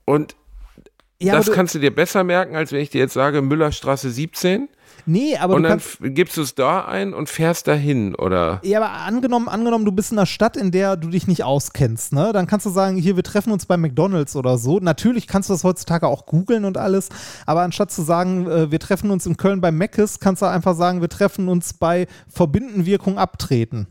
und ja, das kannst du dir besser merken, als wenn ich dir jetzt sage, Müllerstraße 17 nee, aber und dann gibst du es da ein und fährst dahin, oder? Ja, aber angenommen, angenommen, du bist in einer Stadt, in der du dich nicht auskennst, ne? Dann kannst du sagen, hier, wir treffen uns bei McDonalds oder so. Natürlich kannst du das heutzutage auch googeln und alles, aber anstatt zu sagen, äh, wir treffen uns in Köln bei Meckes, kannst du einfach sagen, wir treffen uns bei Verbindenwirkung abtreten.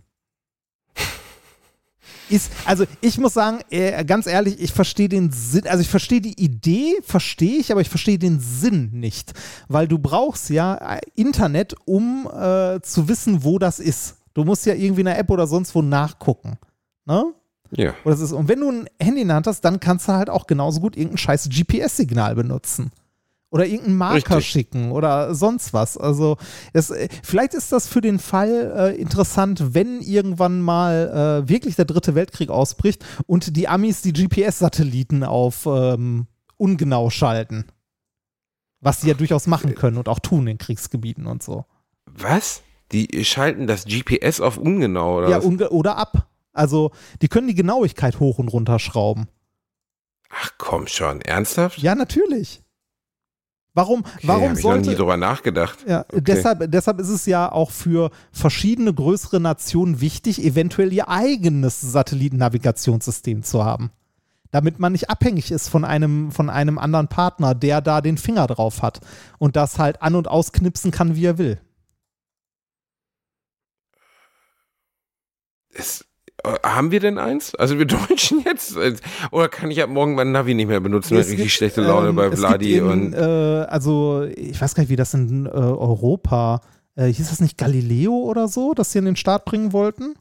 Ist, also ich muss sagen, äh, ganz ehrlich, ich verstehe den Sinn, also ich verstehe die Idee, verstehe ich, aber ich verstehe den Sinn nicht. Weil du brauchst ja äh, Internet, um äh, zu wissen, wo das ist. Du musst ja irgendwie in einer App oder sonst wo nachgucken. Ne? Ja. Das ist, und wenn du ein Handy in der Hand hast, dann kannst du halt auch genauso gut irgendein scheiß GPS-Signal benutzen. Oder irgendeinen Marker Richtig. schicken oder sonst was. Also, das, äh, vielleicht ist das für den Fall äh, interessant, wenn irgendwann mal äh, wirklich der dritte Weltkrieg ausbricht und die Amis die GPS-Satelliten auf ähm, ungenau schalten. Was sie ja durchaus machen können und auch tun in Kriegsgebieten und so. Was? Die schalten das GPS auf ungenau, oder ja, unge oder ab. Also, die können die Genauigkeit hoch und runter schrauben. Ach komm schon, ernsthaft? Ja, natürlich. Warum, Okay, warum hab ich noch nie sollte. drüber nachgedacht. Ja, Okay. deshalb, deshalb ist es ja auch für verschiedene größere Nationen wichtig, eventuell ihr eigenes Satellitennavigationssystem zu haben. Damit man nicht abhängig ist von einem, von einem anderen Partner, der da den Finger drauf hat und das halt an- und ausknipsen kann, wie er will. Es, haben wir denn eins? Also wir Deutschen jetzt? Äh, Oder kann ich ab morgen mein Navi nicht mehr benutzen? Es richtig gibt, schlechte Laune ähm, bei Vladi in, und. Äh, also, ich weiß gar nicht, wie das in äh, Europa. Äh, hieß das nicht Galileo oder so, das sie in den Start bringen wollten?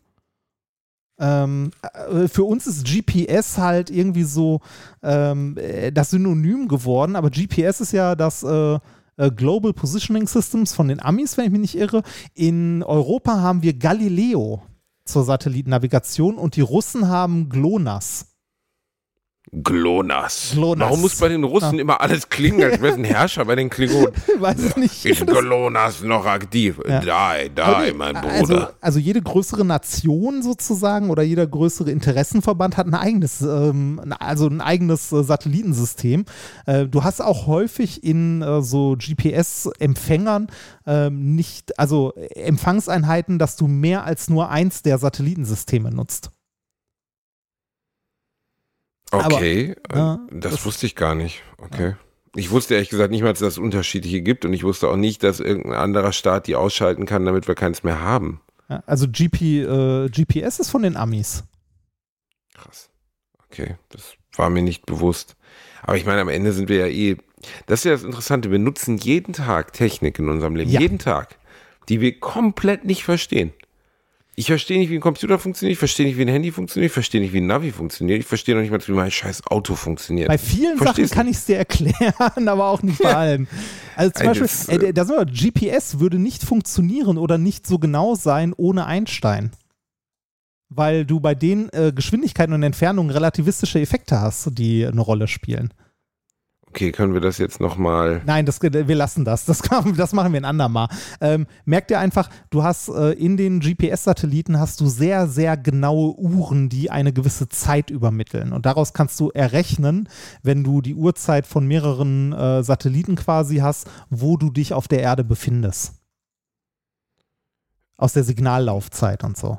Ähm, äh, für uns ist GPS halt irgendwie so ähm, äh, das Synonym geworden, aber GPS ist ja das äh, äh, Global Positioning Systems von den Amis, wenn ich mich nicht irre. In Europa haben wir Galileo zur Satellitennavigation und die Russen haben GLONASS. GLONASS. GLONASS. Warum muss bei den Russen immer alles klingen, als wäre es ein Herrscher bei den Klingonen? Weiß ich nicht. Ist GLONASS noch aktiv? Ja. Die, die, mein also, Bruder. also jede größere Nation sozusagen oder jeder größere Interessenverband hat ein eigenes, ähm, also ein eigenes äh, Satellitensystem. Äh, du hast auch häufig in äh, so GPS-Empfängern ähm, nicht, also Empfangseinheiten, dass du mehr als nur eins der Satellitensysteme nutzt. Okay, ja, äh, das, das- wusste ich gar nicht. Okay. Ich wusste ehrlich gesagt nicht mal, dass es unterschiedliche gibt und ich wusste auch nicht, dass irgendein anderer Staat die ausschalten kann, damit wir keins mehr haben. Ja, also GP, äh, GPS ist von den Amis. Krass. Okay, das war mir nicht bewusst. Aber ich meine, am Ende sind wir ja eh. Das ist ja das Interessante. Wir nutzen jeden Tag Technik in unserem Leben. Ja. Jeden Tag. Die wir komplett nicht verstehen. Ich verstehe nicht, wie ein Computer funktioniert. Ich verstehe nicht, wie ein Handy funktioniert. Ich verstehe nicht, wie ein Navi funktioniert. Ich verstehe noch nicht mal, wie mein scheiß Auto funktioniert. Bei vielen Verstehst Sachen kann ich es dir erklären, aber auch nicht bei allen. Also zum Beispiel, das, äh, GPS würde nicht funktionieren oder nicht so genau sein ohne Einstein. Weil du bei den äh, Geschwindigkeiten und Entfernungen relativistische Effekte hast, die eine Rolle spielen. Okay, können wir das jetzt nochmal. Nein, das, wir lassen das. Das, kann, das machen wir ein andermal. Ähm, merk dir einfach, du hast äh, in den GPS-Satelliten hast du sehr, sehr genaue Uhren, die eine gewisse Zeit übermitteln. Und daraus kannst du errechnen, wenn du die Uhrzeit von mehreren äh, Satelliten quasi hast, wo du dich auf der Erde befindest. Aus der Signallaufzeit und so.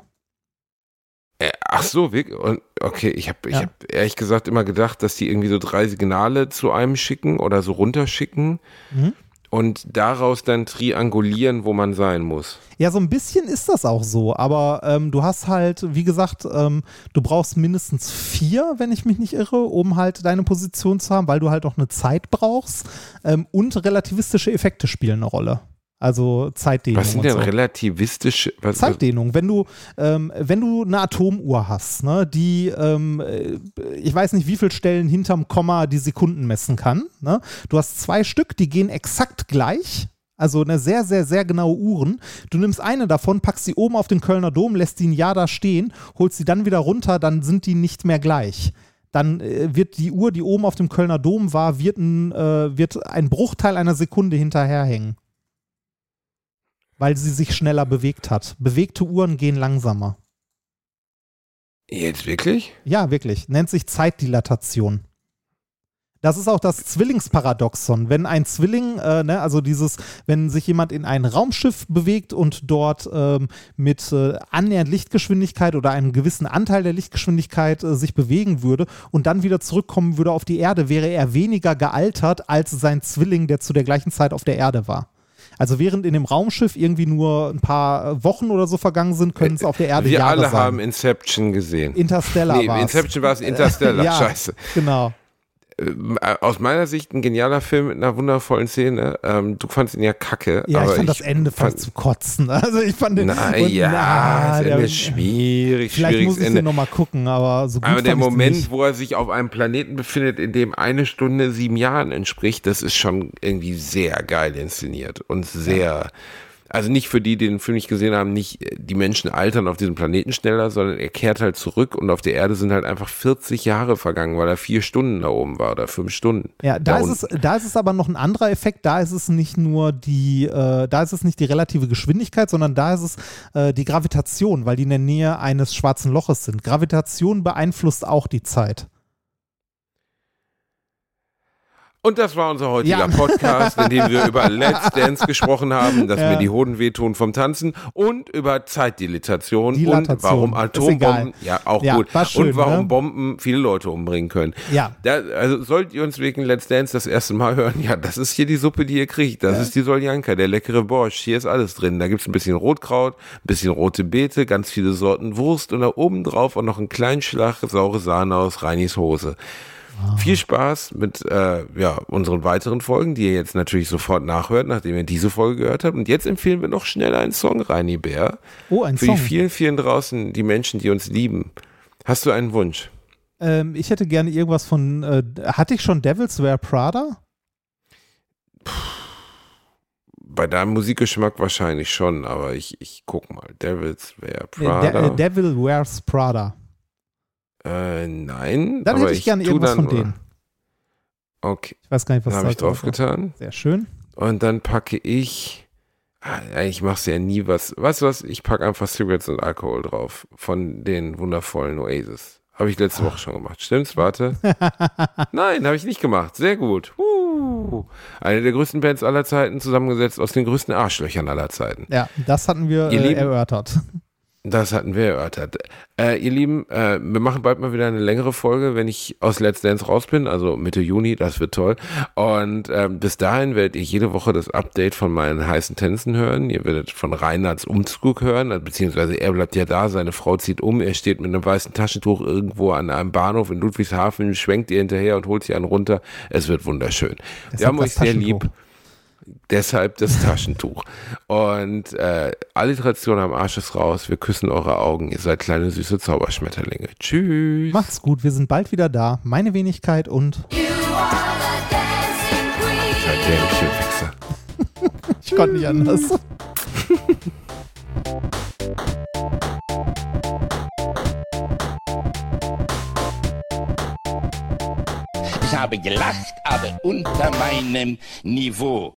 Äh, ach so, wirklich? Okay, ich habe ich Ja. hab ehrlich gesagt immer gedacht, dass die irgendwie so drei Signale zu einem schicken oder so runterschicken Mhm. und daraus dann triangulieren, wo man sein muss. Ja, so ein bisschen ist das auch so, aber ähm, du hast halt, wie gesagt, ähm, du brauchst mindestens vier, wenn ich mich nicht irre, um halt deine Position zu haben, weil du halt auch eine Zeit brauchst ähm, und relativistische Effekte spielen eine Rolle. Also Zeitdehnung. Was sind denn so. relativistische. Was, Zeitdehnung, wenn du, ähm, wenn du eine Atomuhr hast, ne, die, ähm, äh, ich weiß nicht, wie viele Stellen hinterm Komma die Sekunden messen kann. Ne? Du hast zwei Stück, die gehen exakt gleich. Also eine sehr, sehr, sehr genaue Uhren. Du nimmst eine davon, packst sie oben auf den Kölner Dom, lässt die ein Jahr da stehen, holst sie dann wieder runter, dann sind die nicht mehr gleich. Dann äh, wird die Uhr, die oben auf dem Kölner Dom war, wird ein, äh, wird ein Bruchteil einer Sekunde hinterherhängen weil sie sich schneller bewegt hat. Bewegte Uhren gehen langsamer. Jetzt wirklich? Ja, wirklich. Nennt sich Zeitdilatation. Das ist auch das Zwillingsparadoxon. Wenn ein Zwilling, äh, ne, also dieses, wenn sich jemand in ein Raumschiff bewegt und dort ähm, mit äh, annähernd Lichtgeschwindigkeit oder einem gewissen Anteil der Lichtgeschwindigkeit äh, sich bewegen würde und dann wieder zurückkommen würde auf die Erde, wäre er weniger gealtert als sein Zwilling, der zu der gleichen Zeit auf der Erde war. Also während in dem Raumschiff irgendwie nur ein paar Wochen oder so vergangen sind, können es auf der Erde Wir Jahre alle sein. haben Inception gesehen. Interstellar nee, war's. Inception war es Interstellar. ja, Scheiße. Genau. Ähm, äh, Aus meiner Sicht ein genialer Film mit einer wundervollen Szene. Ähm, du fandst ihn ja kacke. Ja, ich fand das Ende fast zu kotzen. Also ich fand den. Na und- ja, na, das der- Ende ist schwierig, Vielleicht schwieriges muss ich Ende. den nochmal gucken, aber so gut Aber der Moment, wo er sich auf einem Planeten befindet, in dem eine Stunde sieben Jahren entspricht, das ist schon irgendwie sehr geil inszeniert und sehr. Also nicht für die, die den Film nicht gesehen haben, nicht äh, die Menschen altern auf diesem Planeten schneller, sondern er kehrt halt zurück und auf der Erde sind halt einfach 40 Jahre vergangen, weil er vier Stunden da oben war oder fünf Stunden. Ja, da, da ist es, da ist es aber noch ein anderer Effekt. Da ist es nicht nur die, äh, da ist es nicht die relative Geschwindigkeit, sondern da ist es äh, die Gravitation, weil die in der Nähe eines schwarzen Loches sind. Gravitation beeinflusst auch die Zeit. Und das war unser heutiger Ja. Podcast, in dem wir über Let's Dance gesprochen haben, dass Ja. mir die Hoden wehtun vom Tanzen und über Zeitdilatation Dilatation. und warum Atombomben, ja auch Ja, gut, schön, und warum ne? Bomben viele Leute umbringen können. Ja. Da, also sollt ihr uns wegen Let's Dance das erste Mal hören, ja, das ist hier die Suppe, die ihr kriegt. Das ist die Soljanka, der leckere Borsch. Hier ist alles drin. Da gibt's ein bisschen Rotkraut, ein bisschen rote Beete, ganz viele Sorten Wurst und da oben drauf auch noch einen kleinen Schlag saure Sahne aus Reinis Hose. Viel Spaß mit äh, ja, unseren weiteren Folgen, die ihr jetzt natürlich sofort nachhört, nachdem ihr diese Folge gehört habt. Und jetzt empfehlen wir noch schnell einen Song, Reini Bär. Oh, ein Für Song. die vielen, vielen draußen, die Menschen, die uns lieben. Hast du einen Wunsch? Ähm, ich hätte gerne irgendwas von, äh, hatte ich schon Devils Wear Prada? bei deinem Musikgeschmack wahrscheinlich schon, aber ich, ich guck mal. Devils Wear Äh, Prada. De äh, Devil Wears Prada. Äh, nein. Dann hätte ich gerne tu irgendwas von denen. Okay, Ich weiß gar nicht, was habe da ich drauf war. getan. Sehr schön. Und dann packe ich. Ah, Eigentlich machst du ja nie was. Weißt du was? Ich packe einfach Cigarettes und Alkohol drauf. Von den wundervollen Oasis. Habe ich letzte Woche schon gemacht. Stimmt's? Warte. Nein, habe ich nicht gemacht. Sehr gut. Uh. Eine der größten Bands aller Zeiten, zusammengesetzt aus den größten Arschlöchern aller Zeiten. Ja, das hatten wir äh, erörtert. Das hatten wir erörtert. Äh, ihr Lieben, äh, wir machen bald mal wieder eine längere Folge, wenn ich aus Let's Dance raus bin, also Mitte Juni, das wird toll. Und ähm, bis dahin werdet ihr jede Woche das Update von meinen heißen Tänzen hören. Ihr werdet von Reinhards Umzug hören, beziehungsweise er bleibt ja da, seine Frau zieht um, er steht mit einem weißen Taschentuch irgendwo an einem Bahnhof in Ludwigshafen, schwenkt ihr hinterher und holt sie einen runter. Es wird wunderschön. wir Deshalb haben das euch sehr lieb. Deshalb das Taschentuch. Und äh, Alliteration am Arsch ist raus. Wir küssen eure Augen. Ihr seid kleine süße Zauberschmetterlinge. Tschüss. Macht's gut, wir sind bald wieder da. Meine Wenigkeit und Seid Dämchenwichser. ich konnte nicht anders. Ich habe gelacht, aber unter meinem Niveau.